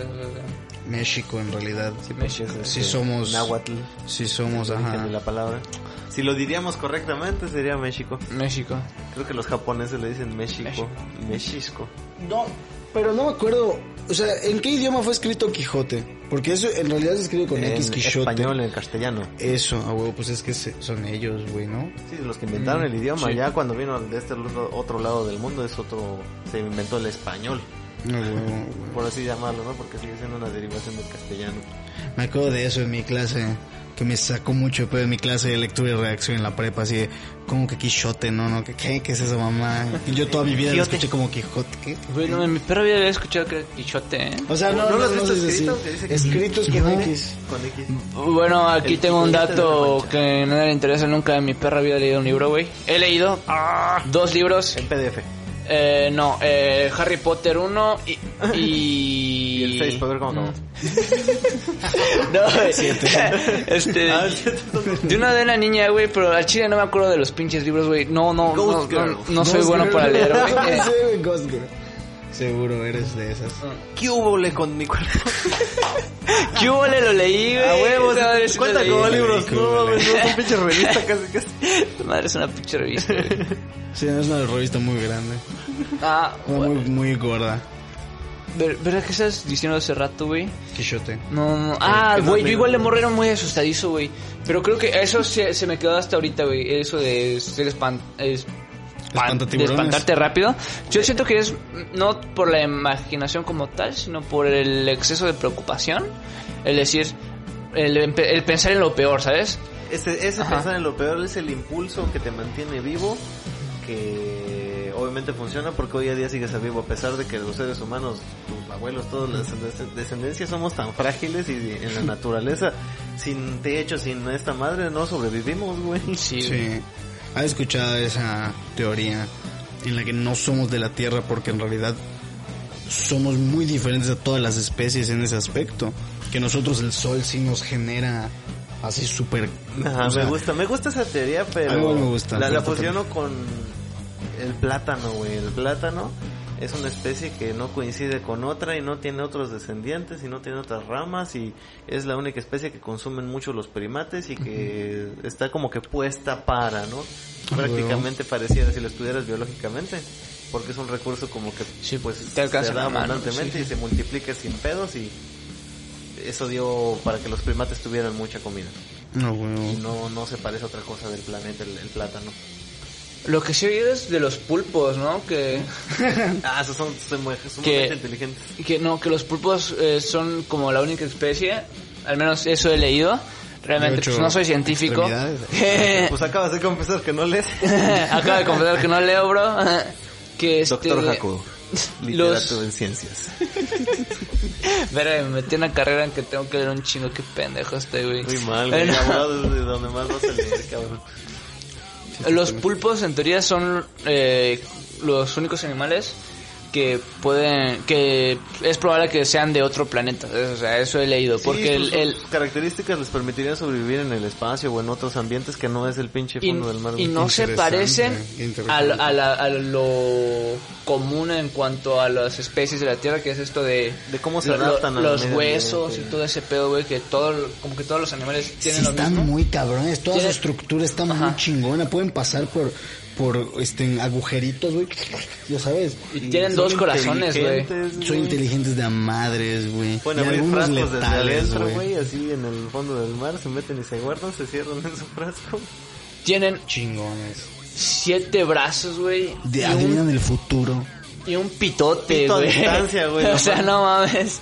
México en realidad. Sí, porque es, Sí somos- Náhuatl, Sí somos, ajá. la palabra. Si lo diríamos correctamente sería México. México. Creo que los japoneses le dicen México. México. México. No, pero no me acuerdo, o sea, ¿en qué idioma fue escrito Quijote? Porque eso en realidad se escribe con En X Quijote. español, en castellano. Eso, a huevo, pues es que se- son ellos, güey, ¿no? Sí, los que inventaron el idioma. sí. Ya cuando vino de este otro, otro lado del mundo es otro... Se inventó el español, Por así llamarlo, ¿no? Porque sigue siendo una derivación del castellano. Me acuerdo de eso en mi clase, que me sacó mucho pero en mi clase de lectura y redacción en la prepa, así de, ¿cómo que Quijote? No, no, ¿qué, qué, ¿Qué es eso, mamá? Y yo toda mi vida lo escuché como Quijote, ¿qué? Güey, no, en mi perra vida había escuchado que era Quichote, ¿eh? O sea, no, ¿No no, lo has no visto escrito? Que dice que- Escritos con. X. Con X. Bueno, aquí El tengo un dato que no le interesa nunca. En mi perra había leído un libro, güey. He leído dos libros. En PDF. Eh, no, eh, Harry Potter 1 y... Y, *laughs* Y el seis, para ver cómo acabó. *laughs* No. Este, Ah, de una de una niña, güey, pero al chile no me acuerdo de los pinches libros, güey. No, no, no, Ghost no, Girl. no soy Ghost bueno Girl. para leer, *laughs* güey. Eh, Ghost Girl. Seguro eres de esas. ¿Qué hubo le con mi cuerpo? *laughs* ¿Qué hubo? Le lo leí, güey. A huevos, sí cuenta leí. como libros. No, güey. mames, no son pinches *laughs* revistas casi casi. Esta madre es una pinche revista, güey. Sí, es una revista muy grande. Ah, Muy, muy gorda. ver- ¿verdad que estás diciendo hace rato, güey? Quijote. No, no. Ah, no güey, yo le- igual de morro era muy asustadizo, güey. Pero creo que eso se, se me quedó hasta ahorita, güey. Eso de ser espan- es- de espantarte rápido. Yo siento que es no por la imaginación como tal, sino por el exceso de preocupación. El decir, el, pensar en lo peor, ¿sabes? Ese, pensar en lo peor es el impulso que te mantiene vivo, que obviamente funciona porque hoy a día sigues vivo, a pesar de que los seres humanos, tus abuelos, todas las descend- descendencias somos tan frágiles y en la *laughs* naturaleza, sin techo, sin esta madre, no sobrevivimos, güey. Sí. Sí. ¿Has escuchado esa teoría en la que no somos de la Tierra porque en realidad somos muy diferentes a todas las especies en ese aspecto? Que nosotros el sol sí nos genera así súper... Ajá, o sea, me gusta, me gusta esa teoría, pero A mí igual me gusta, la, pero la fusiono con el plátano, güey. El plátano es una especie que no coincide con otra y no tiene otros descendientes y no tiene otras ramas y es la única especie que consumen mucho los primates y que está como que puesta para, ¿no? Ah, Prácticamente pareciera si lo estudiaras biológicamente. Porque es un recurso como que Sí, pues te se da abundantemente sí. y se multiplica sin pedos y eso dio para que los primates tuvieran mucha comida. No, Y güey. no, no se parece a otra cosa del planeta, el, el plátano. Lo que sí he oído es de los pulpos, ¿no? Que, *laughs* Ah, esos son, son muy- Que- inteligentes. que no, que los pulpos eh, son como la única especie, al menos eso he leído. Realmente, pues no soy científico. *laughs* Pues acabas de confesar que no lees. *laughs* Acabo de confesar que no leo, bro. Que este, Doctor Jaco, los- literato en ciencias. Verga, me metí en una carrera en que tengo que leer un chingo. Qué pendejo estoy, güey. Muy mal, güey. Es de donde más vas a leer, cabrón. Los pulpos en teoría son eh, los únicos animales que pueden, que es probable que sean de otro planeta. O sea, eso he leído. Porque Sí, el, sus- el- sus características les permitirían sobrevivir en el espacio o en otros ambientes que no es el pinche y, fondo del mar. y no se parecen a, lo- a la- a lo común en cuanto a las especies de la Tierra, que es esto de, De cómo se lo- lo- adaptan al los medio huesos ambiente. y todo ese pedo, güey, que todo, como que todos los animales Sí, tienen lo están mismo. muy cabrones. Toda su Tiene- estructura está Ajá. muy chingona. Pueden pasar por por este agujeritos, güey. Ya sabes. Y tienen dos corazones, güey. Son inteligentes de a madres, güey. Pueden Y abrir algunos frascos desde letales, adentro, güey, así en el fondo del mar, se meten y se guardan, se cierran en su frasco. Tienen Chingones. siete brazos, güey. De adivinan el futuro. y un pitote, güey. distancia, güey, *laughs* o sea, no mames.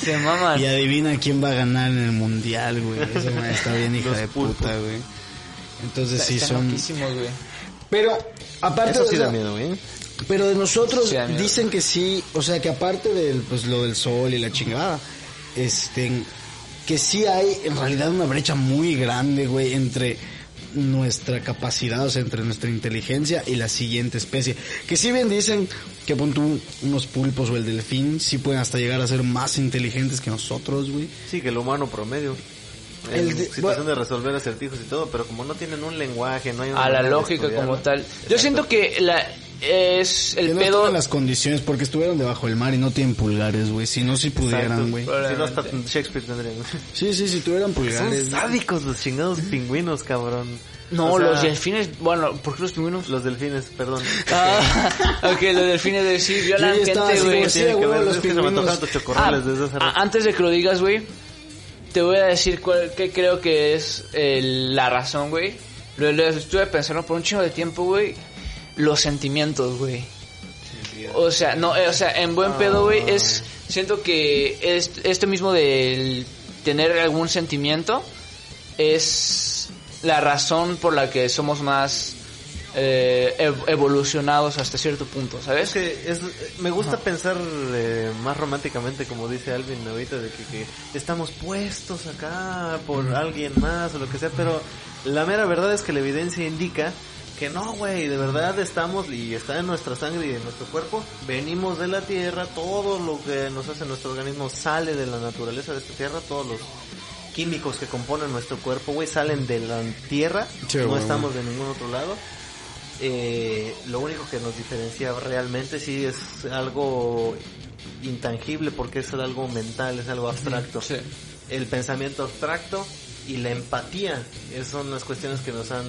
Se maman. Y adivina quién va a ganar en el mundial, güey. Eso man, está bien, *laughs* hija Los de puta, güey. Entonces sí Están son. loquísimos, güey. Pero aparte Eso de sí da miedo, güey. Pero de nosotros Sí, dicen que sí, o sea que aparte del pues lo del sol y la chingada, este que sí hay en realidad una brecha muy grande, güey, entre nuestra capacidad, o sea, entre nuestra inteligencia y la siguiente especie. Que si bien dicen que pon tú, unos pulpos o el delfín sí pueden hasta llegar a ser más inteligentes que nosotros, güey. Sí, que el humano promedio. El En situación bueno. de resolver acertijos y todo, pero como no tienen un lenguaje, no hay una A la lógica como tal. Yo Exacto. siento que la es el que no pedo las condiciones porque estuvieron debajo del mar y no tienen pulgares, güey. Si no, si pudieran, güey. Si no, hasta. Shakespeare tendrían. Sí, sí, si tuvieran Son pulgares. güey. sádicos los chingados pingüinos, cabrón. No, O sea, los delfines, bueno, ¿por qué los pingüinos? Los delfines, perdón. Ah, *laughs* ok, los delfines de sí, violan Yo gente, güey. como, ¿Qué tiene Sí, que güey, ver? los pingüinos. Ah, chocorrales desde hace a- rato. antes de que lo digas, güey, te voy a decir cuál, qué creo que es el- la razón, güey. Lo, lo estuve pensando por un chingo de tiempo, güey. Los sentimientos, güey. O sea, no, eh, o sea, en buen pedo, güey, es, siento que es, esto mismo de tener algún sentimiento es la razón por la que somos más eh, ev- evolucionados hasta cierto punto, Es ¿sabes? que es, me gusta pensar eh, más románticamente, como dice Alvin ahorita, de que, que estamos puestos acá por alguien más o lo que sea, pero la mera verdad es que la evidencia indica que no, güey, de verdad estamos y está en nuestra sangre y en nuestro cuerpo, venimos de la tierra, todo lo que nos hace nuestro organismo sale de la naturaleza de esta tierra, todos los químicos que componen nuestro cuerpo, güey, salen de la tierra, Sí, no estamos de ningún otro lado. Eh, lo único que nos diferencia realmente sí es algo intangible porque es algo mental, es algo abstracto. Sí. El pensamiento abstracto y la empatía esas son las cuestiones que nos han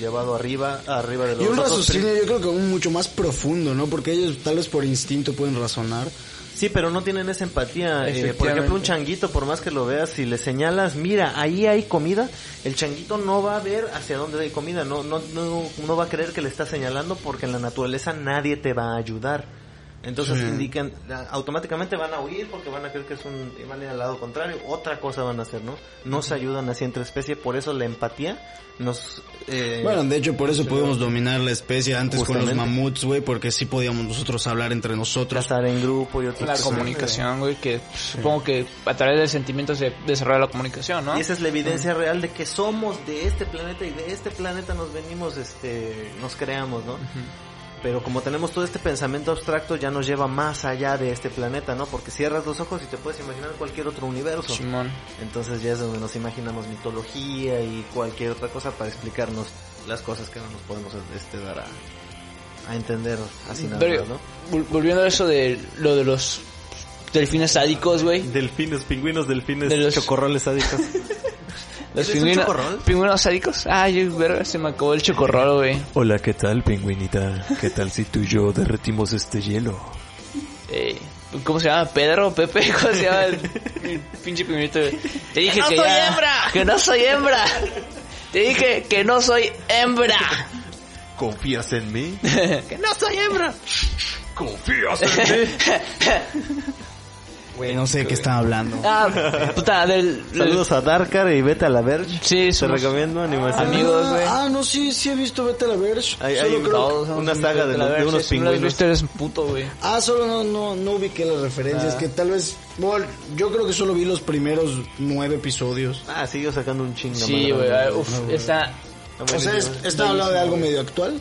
llevado arriba, arriba de los Y un raciocinio yo creo que aún mucho más profundo, ¿no? Porque ellos tal vez por instinto pueden razonar, Sí, pero no tienen esa empatía. Eh, por ejemplo, un changuito, por más que lo veas, si le señalas, mira, ahí hay comida, el changuito no va a ver hacia dónde hay comida, no, no, no, no va a creer que le está señalando porque en la naturaleza nadie te va a ayudar. Entonces Sí. indican, automáticamente van a huir porque van a creer que es un, van a ir al lado contrario, otra cosa van a hacer, ¿no? No se ayudan así entre especies, por eso la empatía nos... eh, Bueno, de hecho, por eso pudimos dominar la especie antes con los mamuts, güey, porque sí podíamos nosotros hablar entre nosotros. estar en grupo y otras La cosas. comunicación, güey, que supongo que a través de sentimientos se desarrolla la comunicación, ¿no? Y esa es la evidencia real de que somos de este planeta y de este planeta nos venimos, este, nos creamos, ¿no? Pero como tenemos todo este pensamiento abstracto ya nos lleva más allá de este planeta, ¿no? Porque cierras los ojos y te puedes imaginar cualquier otro universo. Simón. Entonces ya es donde nos imaginamos mitología y cualquier otra cosa para explicarnos las cosas que no nos podemos este, dar a, a entender así nada Pero, más, ¿no? vol- volviendo a eso de lo de los delfines sádicos, güey. Delfines, pingüinos, delfines, De los- chocorroles sádicos. *laughs* Los ¿Eres un pingüinos, pingüinos sádicos. Ah, yo, verga, se me acabó el chocorrol, güey. Hola, ¿qué tal, pingüinita? ¿Qué tal si tú y yo derretimos este hielo? Eh, ¿Cómo se llama? ¿Pedro? ¿Pepe? *laughs* ¿Cómo se llama el, el pinche pingüinito? Te dije que, no soy ya- hembra! Que no soy hembra. Te dije que no soy hembra. ¿Confías en mí? *laughs* que no soy hembra. ¿Confías en mí? *laughs* Güey, no sé de qué están hablando. Ah, puta, del... del- Saludos a Darkar y vete a la Verge. Sí, Te somos recomiendo animación. amigos, güey. Ah, no, sí, sí he visto Vete a la Verge. Hay- Solo hay- creo- una saga de de verga, unos no pingüinos. visto, eres puto, güey. Ah, solo no, no, no ubiqué las referencias, que tal vez... Bueno, yo creo que solo vi los primeros nueve episodios. Ah, siguió sacando un chingo. Sí, güey, ah, uf, está... O sea, es- ¿está hablando de algo medio actual?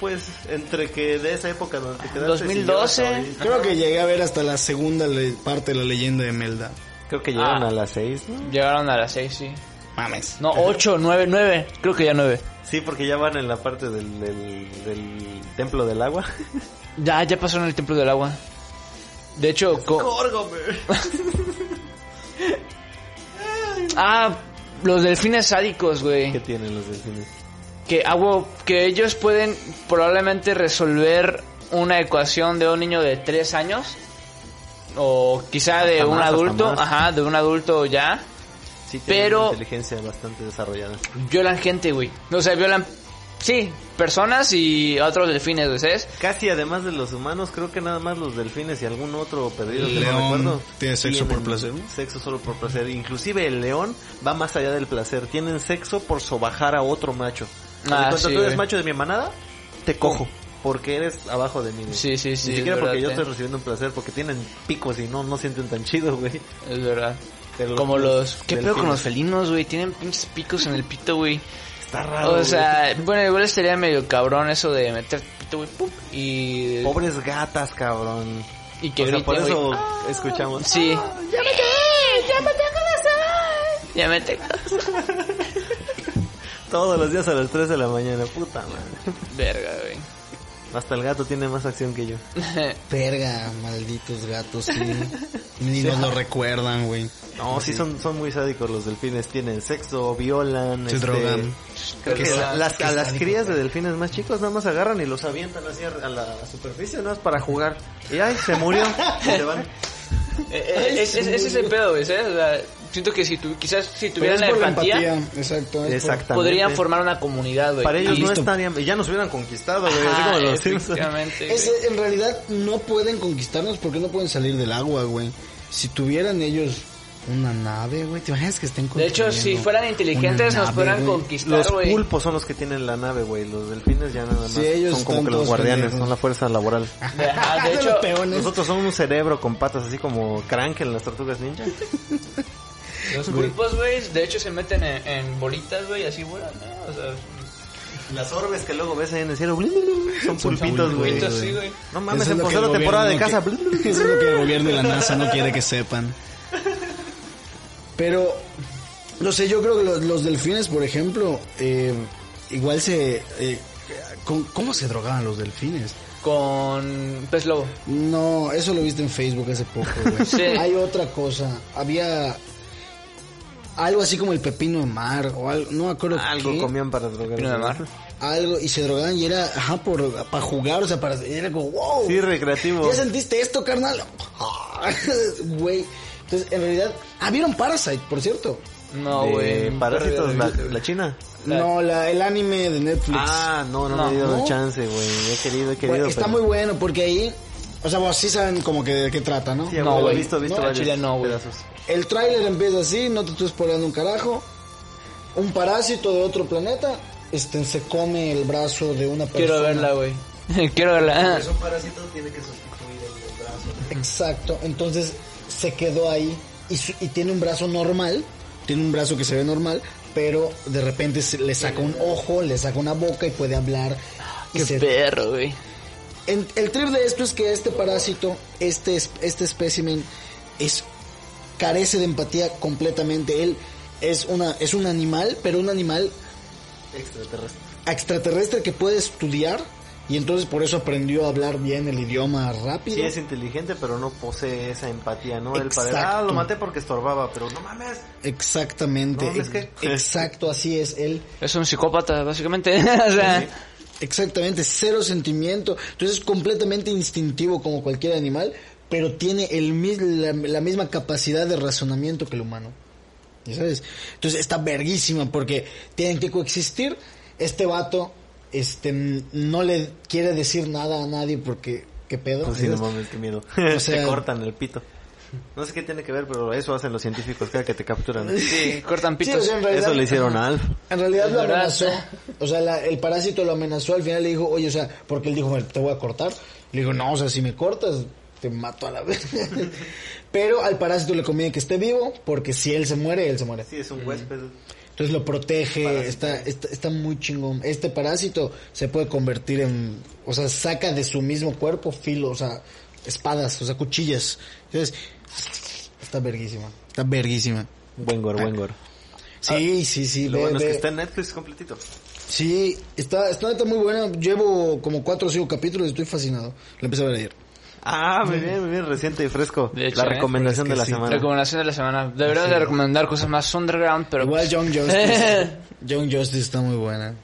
Pues entre que de esa época donde te quedaste. 2012. si llegas ahorita- Creo que llegué a ver hasta la segunda le- parte de la leyenda de Melda. Creo que llegaron Ah. a las seis, ¿no? Llegaron a las 6, sí. Mames. No, 8, 9, 9. Creo que ya 9. Sí, porque ya van en la parte del, del, del templo del agua. *laughs* Ya, ya pasaron el templo del agua. De hecho, co- *laughs* ah, los delfines sádicos, güey. ¿Qué tienen los delfines? Que hago, que ellos pueden probablemente resolver una ecuación de un niño de 3 años. O quizá de Hasta un más, adulto, ajá, de un adulto ya. Sí, Pero- una inteligencia bastante desarrollada. Violan gente, güey. O sea, violan, sí, personas y otros delfines, güey, ¿sabes? Casi además de los humanos, creo que nada más los delfines y algún otro perdido que no León recuerdo. tiene sexo por placer. Sexo solo por placer. Inclusive el león va más allá del placer. Tienen sexo por sobajar a otro macho. Ah, Cuando sí, tú eres güey. macho de mi manada, te cojo. Porque eres abajo de mí. güey. Sí, sí, sí, Ni siquiera porque verdad, yo eh. estoy recibiendo un placer, porque tienen picos y no, no sienten tan chido, güey. Es verdad. Pero Como los... ¿Qué pedo con los felinos, güey? Tienen pinches picos en el pito, güey. Está raro. O güey. sea, bueno, igual estaría medio cabrón eso de meter pito, güey, pum, y... Pobres gatas, cabrón. Y que o sea, por eso güey. escuchamos. Sí. Ya me te... Todos los días a las 3 de la mañana, puta madre. Verga, güey. Hasta el gato tiene más acción que yo. *laughs* Verga, malditos gatos, sí. *laughs* Ni nos lo recuerdan, güey. No, sí son, son muy sádicos los delfines. Tienen sexo, violan. Se este, drogan. Creo que la- las, a las crías de delfines más chicos nada más agarran y los avientan así a, la superficie, nada más para jugar. Y ay, se murió. *laughs* Y se van. Eh, eh, es, es- ese es el pedo, güey, ¿sabes? O sea, siento que si tu, quizás si tuvieran la por la empatía, empatía, exacto. Exactamente. podrían formar una comunidad, güey. Para ellos Y no listo. estarían. Y ya nos hubieran conquistado, güey. así Ajá, como los Es, en realidad no pueden conquistarnos porque no pueden salir del agua, güey. Si tuvieran ellos una nave, güey, ¿te imaginas que estén De hecho, si fueran inteligentes nos podrán güey? conquistar, Los güey. pulpos son los que tienen la nave, güey. Los delfines ya nada más. Sí, ellos son como que los guardianes, pendejos. son la fuerza laboral. *laughs* Ajá, de Son hecho. Nosotros somos un cerebro con patas, así como Crank en las tortugas ninja. *laughs* los pulpos, güey, de hecho se meten en, en bolitas, güey, así vuelan, ¿no? O sea, Las orbes que luego ves ahí en el cielo, blin, blin, blin, son pulpitos, güey. pulpitos, sí, güey. No mames, es que la temporada de casa. que- blin, blin, blin. Eso es lo que el gobierno y la NASA no quiere que sepan. *laughs* Pero, no sé, yo creo que los, los delfines, por ejemplo, eh, igual se... eh, ¿cómo, cómo se drogaban los delfines? con pez lobo. No, eso lo viste en Facebook hace poco, güey. *laughs* Sí. Hay otra cosa. Había algo así como el pepino de mar o algo, no me acuerdo Algo qué. comían para drogar. Pino de mar. algo y se drogaban y era, ajá, por, para jugar, o sea, para, era como, wow. Sí, recreativo. ¿Ya sentiste esto, carnal? *laughs* Güey. Entonces, en realidad, ah, ¿vieron Parasite, por cierto? No, güey. Parásitos, la, la china. No, la, el anime de Netflix. Ah, no, no, No. me dio ¿No? el chance, güey. He querido, he querido. Bueno, está pero- muy bueno porque ahí, o sea, vos sí saben como que de qué trata, ¿no? Sí, No, güey, visto, visto No, varios Chile no, güey. pedazos. El tráiler empieza así, no te estoy spoileando un carajo. Un parásito de otro planeta este, se come el brazo de una persona. Quiero verla, güey. *laughs* Quiero verla. un parásito tiene que sustituir el brazo. Exacto, entonces se quedó ahí y, su- y tiene un brazo normal, tiene un brazo que se ve normal, pero de repente se- le saca un ojo, le saca una boca y puede hablar. y Qué se- perro, güey. En- el trip de esto es que este parásito, este, es- este espécimen, es, carece de empatía completamente. Él es, una, es un animal, pero un animal Extraterrestre. extraterrestre que puede estudiar y entonces por eso aprendió a hablar bien el idioma rápido. Sí, es inteligente, pero no posee esa empatía, ¿no? El padre, Exacto. ah, lo maté porque estorbaba, pero no mames. Exactamente. No, es que- Exacto, así es él. Es un psicópata, básicamente. *laughs* o sea, Exactamente, cero sentimiento. Entonces es completamente instintivo como cualquier animal, pero tiene el mis- la, la misma capacidad de razonamiento que el humano. ¿Ya sabes? Entonces está verguísima porque tienen que coexistir. Este vato este no le quiere decir nada a nadie porque qué pedo. Pues sí, no mames, qué miedo. *laughs* sea- te cortan el pito. No sé qué tiene que ver, pero eso hacen los científicos cada que te capturan. sí, cortan Sí, pitos. o sea, en realidad- Eso le hicieron a Alf. En realidad lo amenazó. O sea, la- el parásito lo amenazó. Al final le dijo, oye, o sea, porque él dijo, "Bueno, te voy a cortar. Le dijo, no, o sea, si me cortas, te mato a la vez. *laughs* Pero al parásito le conviene que esté vivo, porque si él se muere, él se muere. Sí, es un huésped. Entonces lo protege, está, está, está muy chingón. Este parásito se puede convertir en, o sea, saca de su mismo cuerpo filo, o sea, espadas, o sea, cuchillas. Entonces, está verguísima, está verguísima. Buen gore, buen gore. Sí, sí, sí. Lo ve- bueno es que está en Netflix completito. Sí, está, está muy buena. Llevo como cuatro o cinco capítulos y estoy fascinado. La empecé a ver ayer. Ah, muy bien, muy bien, reciente y fresco. De hecho, la ¿eh? recomendación de la Fresquecito. semana. Recomendación de la semana. Deberíamos de recomendar cosas más underground, pero... Igual Young Justice. *laughs* Young Justice está muy buena.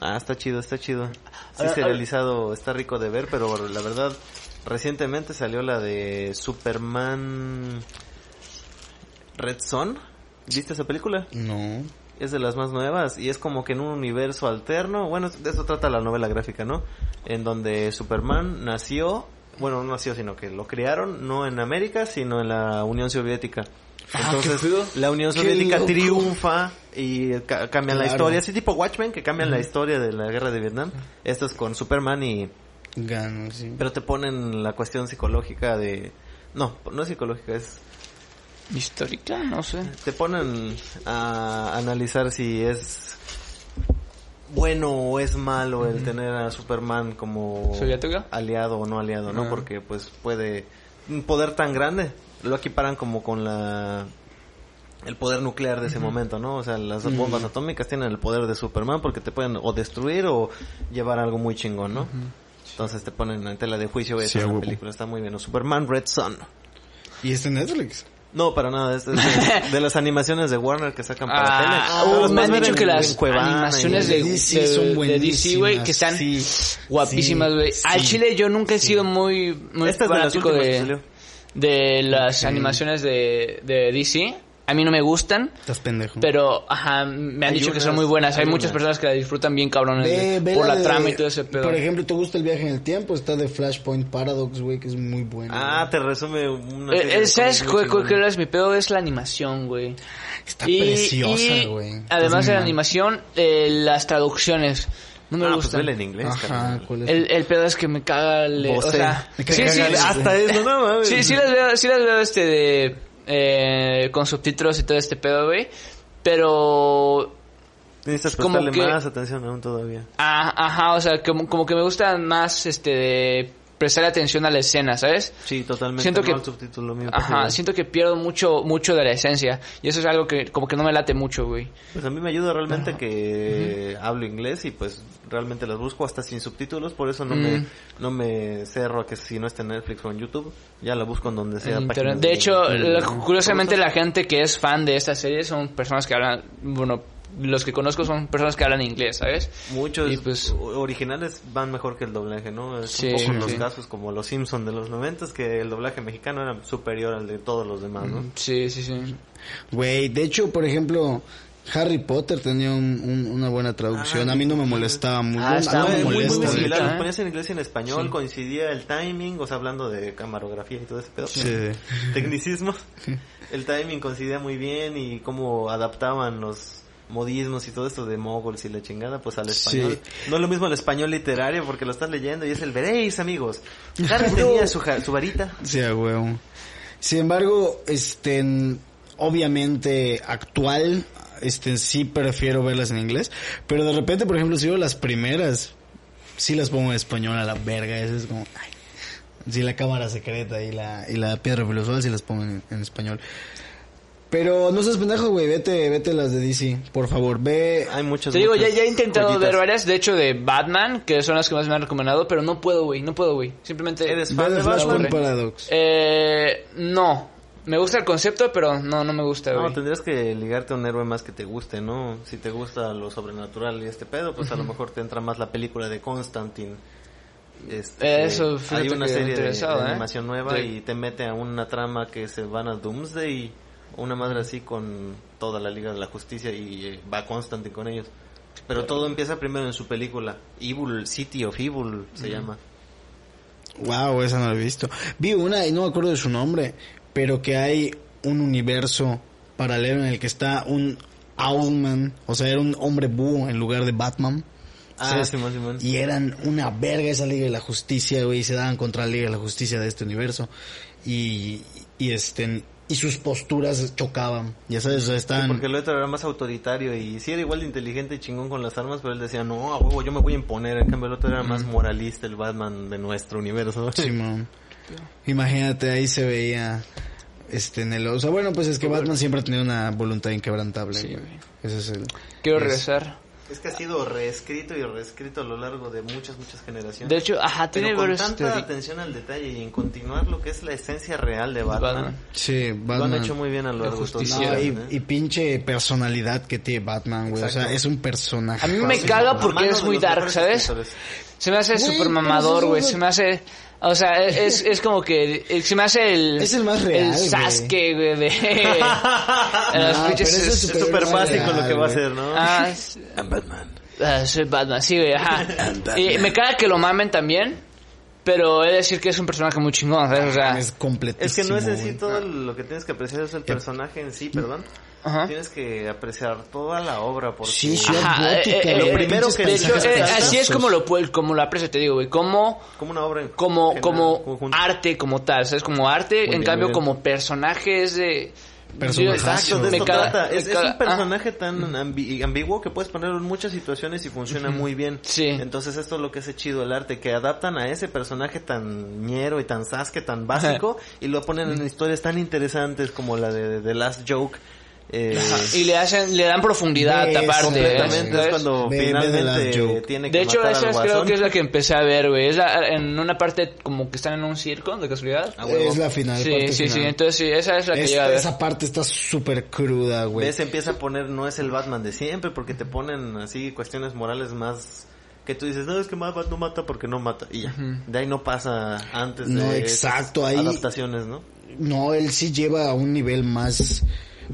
Ah, está chido, está chido. Sí, Ahora, serializado, está rico de ver, pero la verdad, recientemente salió la de Superman Red Son. ¿Viste esa película? No. Es de las más nuevas y es como que en un universo alterno. Bueno, de eso trata la novela gráfica, ¿no? En donde Superman nació, bueno, no nació, sino que lo crearon no en América, sino en la Unión Soviética. Ah, Entonces, la Unión Soviética triunfa y ca- cambian la historia. Así tipo Watchmen, que cambian la historia de la guerra de Vietnam. Esto es con Superman y... Gano, sí. Pero te ponen la cuestión psicológica de... No, no es psicológica, es Histórica, no sé. te ponen a analizar si es bueno o es malo el tener a Superman como ¿Soviético? aliado o no aliado, ¿no? Ah. Porque pues puede un poder tan grande lo equiparan como con la el poder nuclear de ese momento, ¿no? O sea, las bombas atómicas tienen el poder de Superman porque te pueden o destruir o llevar algo muy chingón, ¿no? Entonces te ponen en tela de juicio Sí, esa huevo. película, está muy bien. O Superman Red Sun. ¿Y está en Netflix? No, para nada. Es, es de, *laughs* de las animaciones de Warner que sacan para Ah, tele. los me han dicho en- que las animaciones y- de, DC de- son de DC, güey, que están buenísimas. guapísimas, Sí, güey. sí. Al chile yo nunca he sido muy, muy Esta de fanático de, de las animaciones de, de DC. A mí no me gustan, Estás pendejo. pero ajá, me han Hay dicho que son muy buenas. Hay hay muchas unas. personas que la disfrutan bien cabrones ve por la de- trama y todo ese pedo. Por ejemplo, ¿te gusta el viaje en el tiempo? Está de Flashpoint Paradox, güey, que es muy bueno. Ah, te resume una Eh, serie eh, de ¿Sabes cuál, es mi pedo? Es la animación, güey. Está Y- preciosa, güey. Además de la mal. animación, eh, las traducciones. No me Ah, pues gustan. vela en inglés, Ajá. ¿cuál es? el, el pedo es que me caga el... O sea, Me caga sí, el- Hasta eso, no mames. sí, sí las veo, sí las veo este de... Eh, con subtítulos y todo este pedo, güey. Pero... Necesitas prestarle que- más atención aún todavía. ah, ajá, o sea, como, como que me gusta más este de prestar atención a la escena, ¿sabes? Sí, totalmente. Siento no que- subtítulo mío. Ajá, siento que pierdo mucho mucho de la esencia. Y eso es algo que como que no me late mucho, güey. Pues a mí me ayuda realmente que hablo inglés y pues realmente las busco hasta sin subtítulos, por eso no me Mm. no me cerro a que si no está en Netflix o en YouTube, ya la busco en donde sea. internet. De hecho, de- curiosamente la gente que es fan de esta serie son personas que hablan, bueno, los que conozco son personas que hablan inglés, ¿sabes? Muchos Y, pues- originales van mejor que el doblaje, ¿no? Es Sí, un poco sí, los sí. casos como los Simpson de los noventas que el doblaje mexicano era superior al de todos los demás, ¿no? Sí, sí, sí. Güey, de hecho, por ejemplo, Harry Potter tenía un- un- una buena traducción. A mí no me molestaba mucho. Ah, no, me muy, muy, molesta, muy güey. similar, ¿eh? los ponías en inglés y en español, Sí. coincidía el timing, o sea, hablando de camarografía y todo ese pedo. Sí. *laughs* Tecnicismo. El timing coincidía muy bien y cómo adaptaban los modismos y todo esto de moguls y la chingada, pues al español. No es lo mismo el español literario porque lo estás leyendo y es el veréis, amigos. Harry *laughs* tenía su, varita. Sí, huevo. Sin embargo, este, en- obviamente actual, este, sí prefiero verlas en inglés, pero de repente, por ejemplo, si veo las primeras, sí las pongo en español a la verga, eso es como, ay, sí, la cámara secreta y la, y la piedra filosofal sí las pongo en, en español. Pero no seas pendejo, güey, vete, vete las de DC, por favor, ve, Hay muchas Te digo, ya, ya he intentado joyitas. ver varias, de hecho de Batman, que son las que más me han recomendado, pero no puedo, güey, no puedo, güey. Simplemente... ¿Eres fan de Batman? Paradox. Eh, no. Me gusta el concepto, pero no, no me gusta, No, güey. tendrías que ligarte a un héroe más que te guste, ¿no? Si te gusta lo sobrenatural y este pedo, pues a lo mejor te entra más la película de Constantine. Este, Eso, hay fíjate una que serie de, interesado, de ¿eh? animación nueva Sí. y te mete a una trama que se van a Doomsday, una madre así con toda la Liga de la Justicia y eh, va Constantine con ellos. Pero todo empieza primero en su película, Evil City of Evil se llama. Wow, esa no la he visto. Vi una y no me acuerdo de su nombre, pero que hay un universo paralelo en el que está un Owlman, o sea, era un hombre búho en lugar de Batman. Ah. Simón, Simón. Y eran una verga esa Liga de la Justicia, güey, y se daban contra la Liga de la Justicia de este universo. Y, y este, y sus posturas chocaban, ya sabes, o sea, Sí, estaban... porque el otro era más autoritario y sí era igual de inteligente y chingón con las armas, pero él decía, no, a huevo, yo me voy a imponer. En cambio, el otro era más moralista, el Batman de nuestro universo. *laughs* Simón. Imagínate, ahí se veía este en el... O sea, bueno, pues es que Batman siempre ha tenido una voluntad inquebrantable. Sí. Ese es el... Quiero es- regresar. Es que ha sido reescrito y reescrito a lo largo de muchas, muchas generaciones. De hecho, ajá, pero tiene con varios... tanta teori- atención al detalle y en continuar lo que es la esencia real de Batman, Batman. Sí, lo Batman. han hecho muy bien a lo largo de No, justiciero. y, ¿eh? y pinche personalidad que tiene Batman, güey. O sea, es un personaje. A mí me Fácil. caga porque es muy dark, ¿sabes? Se me hace pero mamador, güey. Se me hace... O sea, es, es como que... eh, Se me hace el... Es el más real, El. Sasuke, güey, de... de *laughs* los *laughs* No, pinches- pero ese Es súper más básico real, lo que va a hacer, ¿no? Ah, es- I'm Batman. ah, soy Batman, sí, güey, ajá. *laughs* Y me caga que lo mamen también, pero he de decir que es un personaje muy chingón, ¿sabes? O sea... Es completísimo. Es que no es en sí todo lo que tienes que apreciar es el personaje en sí, perdón. Ajá. Tienes que apreciar toda la obra porque Sí, sí, Ajá, gótica, eh, eh, güey, lo primero que De hecho, eh, así es como lo como lo aprecio, te digo, güey, como como una obra como general, como conjunto. arte como tal, ¿sabes? Como arte, Muy en bien, cambio bien. como personajes de Exacto, de me esto caga- trata. me Es, un personaje tan ambi- ambiguo que puedes ponerlo en muchas situaciones y funciona muy bien. Sí. Entonces esto es lo que hace chido el arte, que adaptan a ese personaje tan ñero y tan sasque, tan básico, *laughs* y lo ponen en historias tan interesantes como la de The Last Joke. Eh, y le hacen le dan profundidad Ves aparte, completamente ¿sabes? es cuando Ve- ve The Last finalmente tiene que De hecho, matar esa es- creo que es la que empecé a ver, güey. Es la- en una parte como que están en un circo, de casualidad. Ah. Es la final. sí, parte sí, sí. final. Entonces, sí, esa es la que llega a ver. esa parte está súper cruda, güey. ves empieza a poner no es el Batman de siempre porque te ponen así cuestiones morales más que tú dices no es que Batman no mata porque no mata y ya de ahí no pasa antes No, de esas exacto, ahí- adaptaciones no No, él sí lleva a un nivel más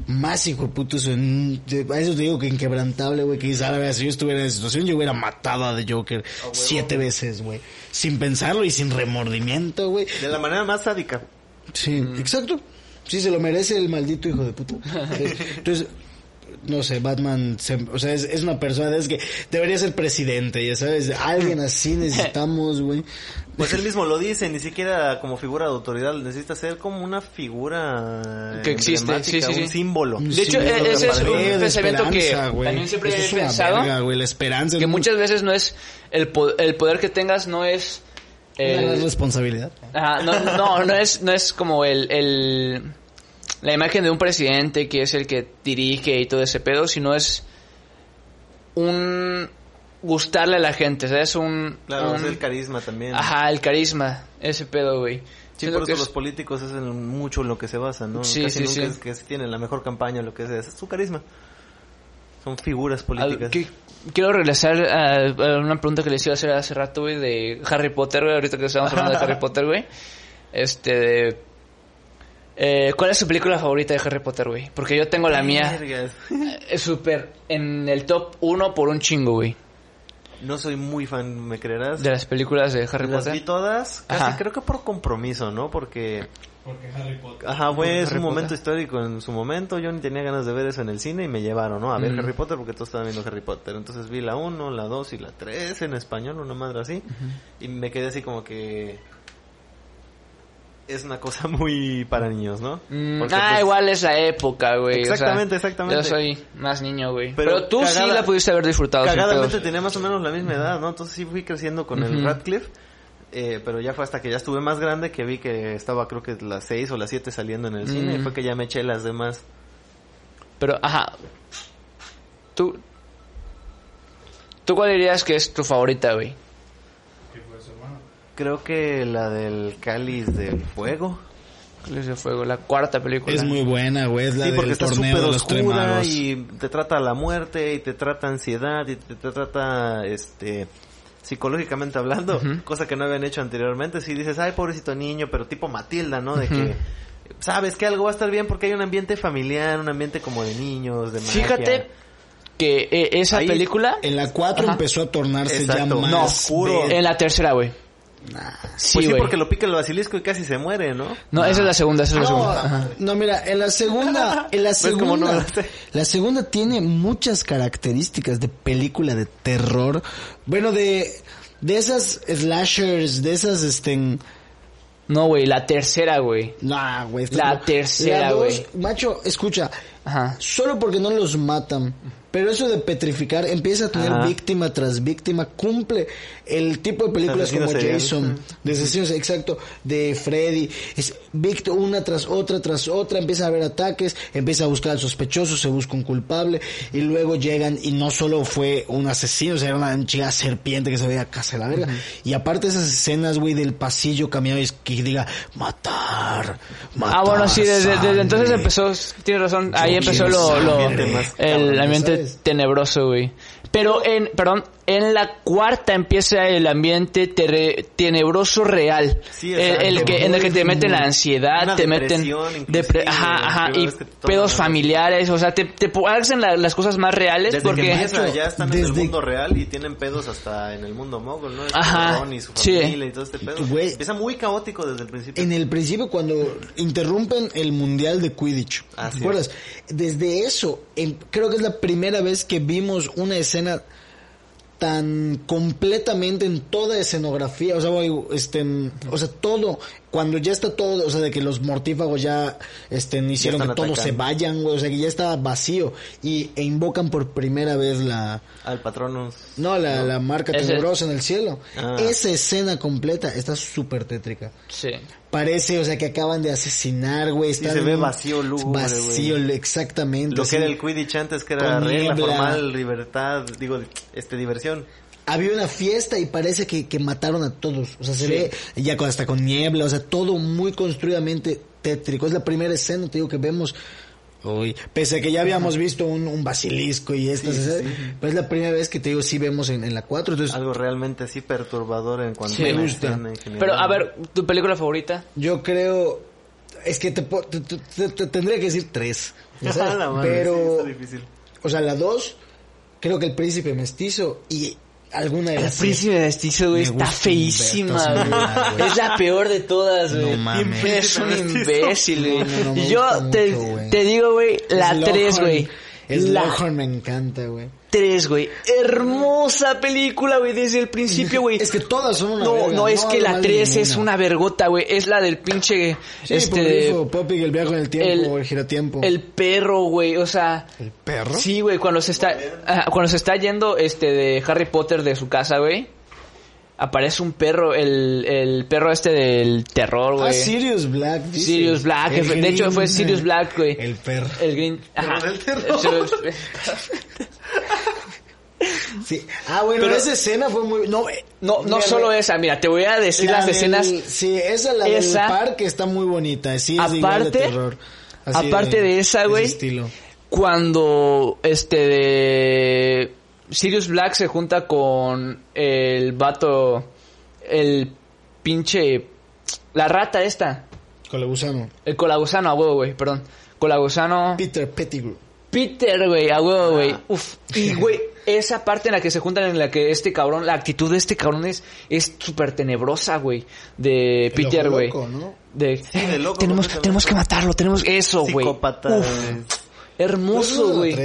más hijo de putos en, de- a eso te digo que inquebrantable, güey, que dices, "Ah, la verdad, si yo estuviera en esa situación, yo hubiera matado a The Joker siete veces, güey, sin pensarlo y sin remordimiento, güey. de la manera más sádica Sí, exacto. Sí, se lo merece el maldito hijo de puta. *laughs* Entonces, no sé, Batman, se- o sea, es, es una persona, es que debería ser presidente, ya sabes, alguien así necesitamos, güey. Pues él *laughs* mismo lo dice ni siquiera como figura de autoridad necesita ser como una figura Que existe, emblemática, sí, sí, un sí. símbolo De hecho, Sí, e- ese es un pensamiento que güey. también siempre Eso he es una pensado. verga, la esperanza que es muchas veces no es el, po- el poder que tengas no es una gran el, responsabilidad. Ajá, no, no, no es, no es como el, el, la imagen de un presidente que es el que dirige y todo ese pedo, sino es un gustarle a la gente, ¿sabes? Un, claro un- es el carisma también ajá, el carisma, ese pedo, güey. Sí, por que eso es- los políticos es en mucho en lo que se basan, ¿no? Sí, Casi sí, nunca sí. es que tienen la mejor campaña, lo que sea, es su carisma. Son figuras Al- políticas. que- quiero regresar a, a una pregunta que les iba a hacer hace rato, güey, de Harry Potter, güey, ahorita que estamos hablando de Harry *laughs* Potter, güey. Este, de- eh, ¿Cuál es su película favorita de Harry Potter, güey? Porque yo tengo la mía. Es *laughs* súper en el top 1 por un chingo, güey. No soy muy fan, ¿me creerás? De las películas de Harry Las vi Potter. todas, casi Ajá. creo que por compromiso, ¿no? Porque, Porque Harry Potter. ajá, fue un momento Potter. histórico en su momento. Yo ni tenía ganas de ver eso en el cine y me llevaron, ¿no? A ver Mm. Harry Potter porque todos estaban viendo Harry Potter. Entonces vi la 1, la 2 y la 3 en español, una madre así. Y me quedé así como que. Es una cosa *laughs* muy para niños, ¿no? Mm, ah, pues, igual es la época, güey. o sea, Exactamente, exactamente. Yo soy más niño, güey. Pero Pero, tú sí la pudiste haber disfrutado. Cagadamente tenía más o menos la misma edad, ¿no? Entonces sí fui creciendo con el. Radcliffe. eh, pero ya fue hasta que ya estuve más grande que vi que estaba creo que las 6 o las 7 saliendo en el cine y Mm. fue que ya me eché las demás. Pero, ajá. ¿Tú, ¿Tú cuál dirías que es tu favorita, güey? Creo que la del Cáliz del Fuego. Cáliz de Fuego, la cuarta película. Es muy buena, güey. Es la sí, porque del está torneo de los tres oscura y te trata la muerte y te trata ansiedad y te, trata este psicológicamente hablando, Ujú. cosa que no habían hecho anteriormente. Si dices, ay, pobrecito niño, pero tipo Matilda, ¿no? De que sabes que algo va a estar bien porque hay un ambiente familiar, un ambiente como de niños, de magia. Fíjate que eh, esa Ahí- película... En la 4 Ajá. empezó a tornarse Exacto. ya más No, oscuro. En la tercera, güey. Nah. Sí, pues sí, porque lo pica el basilisco y casi se muere, ¿no? No, esa es la segunda, esa es la No, segunda. Ajá. no, mira, en la segunda, *laughs* en la ¿Ves cómo no me segunda, la segunda tiene muchas características de película de terror. Bueno, de, de esas slashers, de esas, este, No, güey, la tercera, güey. nah, güey. La tercera, güey. Macho, escucha, Ajá. solo porque no los matan. Pero eso de petrificar empieza a tener Ajá. víctima tras víctima, cumple el tipo de películas Asesino como serial. Jason, de asesinos, exacto, de Freddy, es víctima una tras otra tras otra, empieza a haber ataques, empieza a buscar al sospechoso, se busca un culpable y luego llegan y no solo fue un asesino, o sea, era una chica serpiente que se veía casi la verga. Y aparte esas escenas, güey, del pasillo caminando y es que diga matar, matar. Ah, bueno, sí, desde, desde entonces sangre". empezó, tienes razón, ahí empezó lo, lo- el ambiente. Tenebroso, güey. Pero en, perdón, en la cuarta empieza el ambiente terre- tenebroso real. Sí, el, el exacto. que, en el que te meten la Una ansiedad, te meten depre- ajá, ajá, y vez que te toman pedos familiares, o sea, te, te hacen la- las cosas más reales Desde porque... que empieza, ya están en el mundo real y tienen pedos hasta en el mundo mogul, ¿no? Ajá, Ron y su sí. familia y todo este pedo. Empieza muy caótico desde el principio. En el principio cuando interrumpen el mundial de Quidditch, Así ¿te acuerdas? Desde eso, en- creo que es la primera vez que vimos una escena tan completamente en toda escenografía, o sea, este, en- o sea, todo, cuando ya está todo, o sea, de que los mortífagos ya, este, hicieron que están todos se atacando. vayan, güey, o sea, que ya estaba vacío y e invocan por primera vez la, Al patronus. no, la, la marca tenebrosa en el cielo. Ah. Esa escena completa está súper tétrica. Sí. Parece, o sea, que acaban de asesinar, güey. Sí, están- se ve vacío, lúgubre, Vacío, güey. exactamente. Lo que era el Quidditch antes, que era regla formal, libertad, digo, este, diversión. Había una fiesta y parece que, que mataron a todos. O sea, se Sí. ve ya con- hasta con niebla, o sea, todo muy construidamente tétrico. Es la primera escena, te digo, que vemos. Uy, pese a que ya habíamos visto un, un basilisco y estas, Sí, pero es la primera vez que te digo, sí vemos en, en la 4. Entonces, Algo realmente así perturbador en cuanto Sí. a la Me gusta. escena en general. Pero, a ver, ¿tu película favorita? yo creo, es que te, po- te- te- te- te tendría que decir tres. ya sabes, A la madre, sí, pero, está difícil. o sea, la 2, creo que el príncipe mestizo y alguna de El las príncipe mestizo, güey, está feísima, güey. Es la peor de todas, güey. No mames. Es un imbécil, güey. No, no, no, me Yo te, mucho, te digo, güey, la Slughorn- 3, güey. La Slughorn me encanta, güey. 3, güey. Hermosa película, güey, desde el principio, güey. Es que todas son una No, verga, no, es que hay la mal 3 es ninguna. una vergota, güey. Es la del pinche, Sí, este, grifo, Poppy, el viaje en el tiempo, el, el- giratiempo. el perro, güey. O sea, ¿El perro? Sí, güey, cuando se está cuando se está yendo este de Harry Potter de su casa, güey. Aparece un perro, el, el perro este del terror, güey. Ah, Sirius Black. dices. Sirius Black, El de hecho fue Sirius Black, güey. El perro. El green, ajá. del terror. *laughs* Sí. Ah, bueno, Pero- esa escena fue muy... No, eh, No, no solo esa, mira, te voy a decir la las del- escenas. Sí, esa, la Esa- del parque está muy bonita. Sí, es igual de Aparte- terror. Así aparte de esa, güey, cuando este de Sirius Black se junta con el vato, el pinche, la rata esta, Colagusano. el colagusano, a huevo, güey, perdón. Colagusano. Peter Pettigrew. Peter, güey, a huevo, güey. Uf. Y, güey, esa parte en la que se juntan, en la que este cabrón, la actitud de este cabrón es es súper tenebrosa, güey. De Peter, güey. loco, ¿no? De, de loco tenemos, tenemos que matarlo, tenemos eso, güey. Psicópata. Uf, hermoso, güey.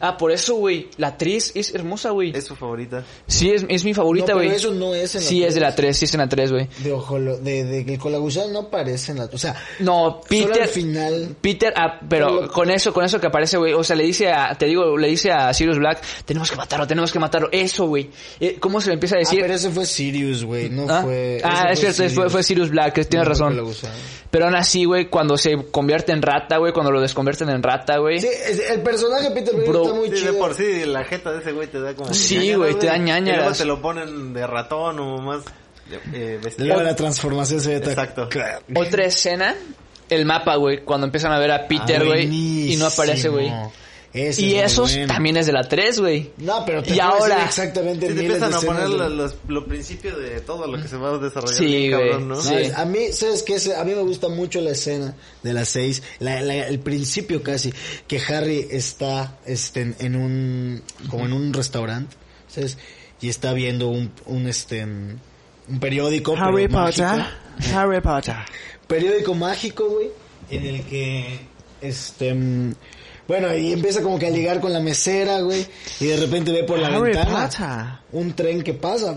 Ah, por eso, güey. La actriz es hermosa, güey. Es su favorita. Sí, es, es mi No, favorita, pero güey. eso no es en la Sí, es de la tres. 3, sí es en la 3, güey. De ojo, lo- de, de que el colagusano no aparece en la... O sea, No, solo Peter. al final... Peter, ah, pero Pero- con eso, con eso que aparece, güey, o sea, le dice a, te digo, le dice a Sirius Black, tenemos que matarlo, tenemos que matarlo, eso, güey. Eh, ¿Cómo se le empieza a Ah, decir? pero ese fue Sirius, güey, no Ah, fue... ah, es cierto, fue, fue Sirius Black, que tienes No razón. Pero aún así, güey, cuando se convierte en rata, güey, cuando lo desconvierten en rata, güey. Sí, el personaje de Peter Bro, está muy Sí, de chido. por sí, la jeta de ese güey te da como... Sí, güey, te da ñañaras. Y luego te lo ponen de ratón o más eh. Luego la transformación se ve Exacto. Claro. Otra escena, el mapa, güey, cuando empiezan a ver a Peter, güey, y no aparece, güey. Ese Y es esos bueno. también es de la 3, güey. No, pero te Y ahora- exactamente te empiezan a poner de- los, los, los principios de todo lo que se va a desarrollar. Sí, cabrón, ¿no? Sí. A mí, ¿sabes qué? A mí me gusta mucho la escena de las seis, la, la- el principio casi, que Harry está este, en, en un, como en un restaurante, ¿sabes? Y está viendo un, un este, un periódico. pero mágico. Harry Potter. Periódico mágico, güey, en el que, este, bueno, y empieza como que a ligar con la mesera, güey, y de repente ve por la Harry ventana Potter. un tren que pasa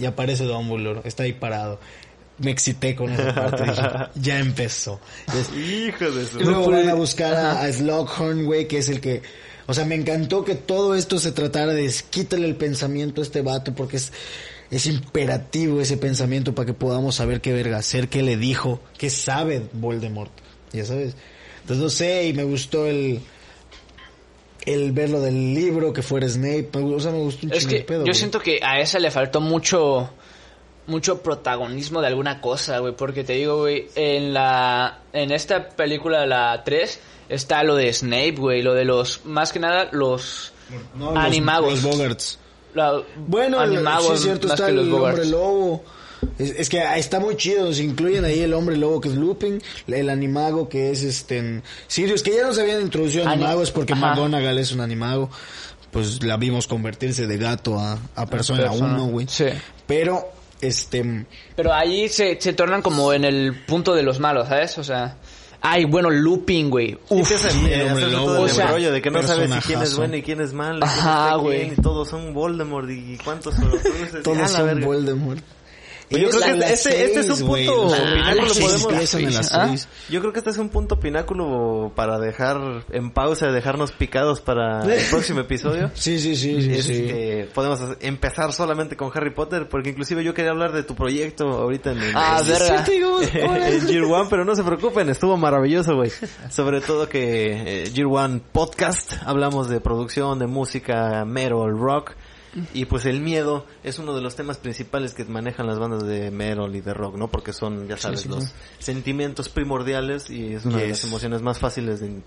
y aparece Dumbledore, está ahí parado. Me excité con esa parte, dije, *laughs* ya empezó. Es- Hijo de su... Luego van a buscar a, a Slughorn, güey, que es el que... O sea, me encantó que todo esto se tratara de quítale el pensamiento a este vato porque es, es imperativo ese pensamiento para que podamos saber qué verga hacer, qué le dijo, qué sabe Voldemort. Ya sabes. Entonces no sé, y me gustó el el verlo del libro, que fuera Snape, o sea, me gustó un Es chingo que de pedo, yo güey. siento que a esa le faltó mucho mucho protagonismo de alguna cosa, güey, porque te digo, güey, en la en esta película la 3 está lo de Snape, güey, lo de los más que nada los No, los- animagos. Los Bogarts. la- Bueno, animagos sí es cierto, más está que el los Bogarts. hombre lobo. Es, es que está muy chido, se incluyen ahí el hombre lobo que es Lupin, el animago que es este en Sirius, que ya nos habían introducido Ani- animagos porque Ajá. McGonagall es un animago, pues la vimos convertirse de gato a, a persona persona. 1, güey. Sí. Pero, este, Pero ahí se, se tornan como en el punto de los malos, ¿sabes? O sea, ay, bueno, looping, güey. Uf. sí, a el hombre lobo, todo el o sea, rollo de que no sabes si quién es bueno y quién es malo. Ajá, güey. Y todos son Voldemort y cuántos Horcruxes. *laughs* todos Ah, la son. Voldemort. Pues yo Y creo que a las este- este es un seis, punto pináculo, pináculos podemos- empiezan en las ¿Ah? seis. Yo creo que este es un punto pináculo para dejar en pausa, dejarnos picados para el *laughs* próximo episodio. Sí, sí, sí, sí, Es sí. que podemos empezar solamente con Harry Potter, porque inclusive yo quería hablar de tu proyecto ahorita en el, Ah, en- *laughs* Year One, pero no se preocupen, estuvo maravilloso, güey. *laughs* Sobre todo que eh, Year One Podcast, hablamos de producción, de música, metal, rock. Y pues el miedo es uno de los temas principales que manejan las bandas de metal y de rock, ¿no? Porque son, ya sabes, sí, los sentimientos primordiales y es una de las emociones más fáciles de,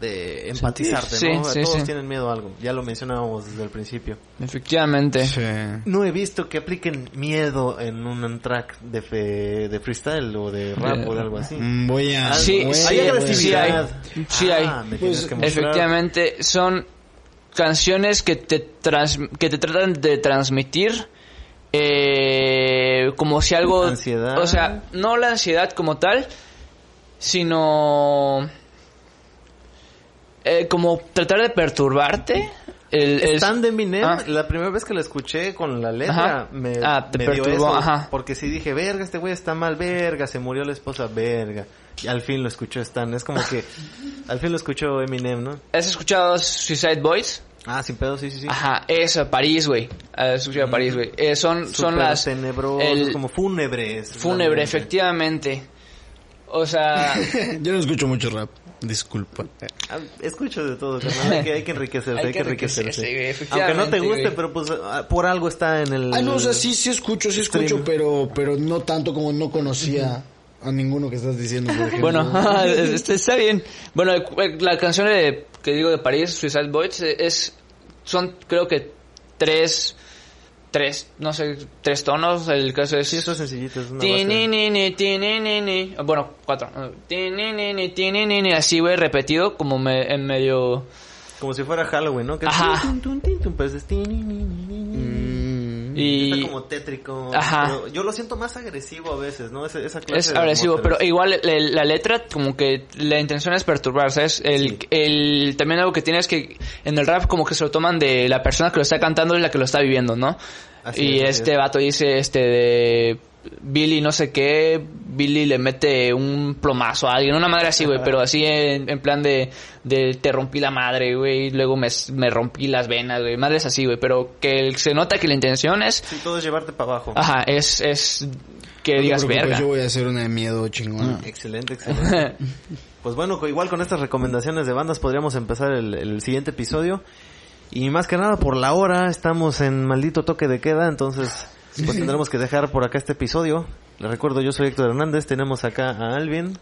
de empatizarte, Sí, ¿no? sí, Todos sí. tienen miedo a algo, ya lo mencionábamos desde el principio. Efectivamente. Sí. No he visto que apliquen miedo en un track de, fe- de freestyle o de rap o de algo así. Mm, Voy a... Sí, sí, hay agresividad. Sí hay. Ah, Pues, que mostrar. Efectivamente, son canciones que te trans- que te tratan de transmitir eh, como si algo Ansiedad. o sea no la ansiedad como tal sino eh, como tratar de perturbarte el, el- Stan de Eminem, Ah. la primera vez que la escuché con la letra, Ajá. me, Ah, te me dio perturbó, eso. ajá. Porque si dije, verga, este güey está mal, verga, se murió la esposa, verga. Y al fin lo escuchó Stan. Es como que al fin lo escuchó Eminem, ¿no? ¿has escuchado Suicide Boys? Ah, sin pedo, sí, sí, sí. Ajá, eso, París, güey. Has escuchado París, güey. Eh, son, son las... tenebrosos, el- como fúnebres. Fúnebre, efectivamente. O sea, *laughs* Yo no escucho mucho rap, disculpa. Ah, Escucho de todo, *laughs* carnal. Hay que, hay que enriquecerse, Hay hay, que que enriquecerse. enriquecerse, güey, Aunque no te guste, güey. pero pues ah, por algo está en el... Ah, no, o sea, sí, sí escucho, sí Stream. escucho, pero, pero no tanto como no conocía A ninguno que estás diciendo, por *laughs* ejemplo. Bueno, *laughs* este, está bien. Bueno, eh, la canción de, que digo de París, Suicide Boys, eh, es, son creo que tres, tres, no sé, tres tonos. El caso es... Sí, eso es sencillito, es una base. Tinini, tinini, Bueno, cuatro. Así, güey, repetido, como me, en medio... Como si fuera Halloween, ¿no? Que Ajá. pues es Y Está como tétrico. Ajá. pero yo lo siento más agresivo a veces, ¿no? Esa, esa clase es de agresivo, pero igual el- la letra, como que la intención es perturbar, ¿sabes? El, Sí. el, también algo que tiene es que en el rap como que se lo toman de la persona que lo está cantando y la que lo está viviendo, ¿no? Así y es, este es. vato dice, este, de Billy no sé qué, Billy le mete un plomazo a alguien, una madre así, güey, pero así en, en plan de, de te rompí la madre, güey, luego me, me rompí las venas, güey, madres así, güey, pero que el- se nota que la intención es, Sí, todo es llevarte para abajo. ajá, es, es que no digas verga. Yo voy a hacer una de miedo chingona. Excelente, excelente. *laughs* Pues bueno, igual con estas recomendaciones de bandas podríamos empezar el, el siguiente episodio. Y más que nada por la hora, estamos en maldito toque de queda, entonces pues tendremos que dejar por acá este episodio. Les recuerdo, yo soy Héctor Hernández, tenemos acá a Alvin.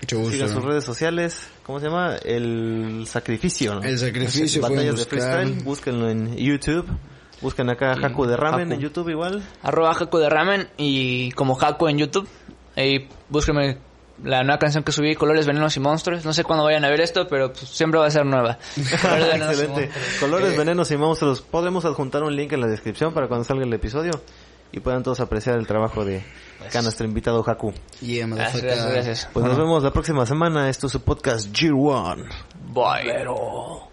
Mucho gusto. Sigan sus redes sociales, ¿cómo se llama? El Sacrificio. ¿no? El Sacrificio, Batallas de. Freestyle, búsquenlo en YouTube. Busquen acá a Haku de Ramen Haku. en YouTube igual. arroba Jaco de Ramen y como Jaco en YouTube. Y búsquenme la nueva canción que subí, Colores, Venenos y Monstruos. No sé cuándo vayan a ver esto, pero pues, siempre va a ser nueva. *laughs* Colores, Excelente. Colores, Eh, venenos y monstruos. Podremos adjuntar un link en la descripción para cuando salga el episodio y puedan todos apreciar el trabajo de acá nuestro invitado Haku. Yeah, Gracias, gracias, gracias. Pues nos vemos la próxima semana. Esto es su podcast G1. Bye.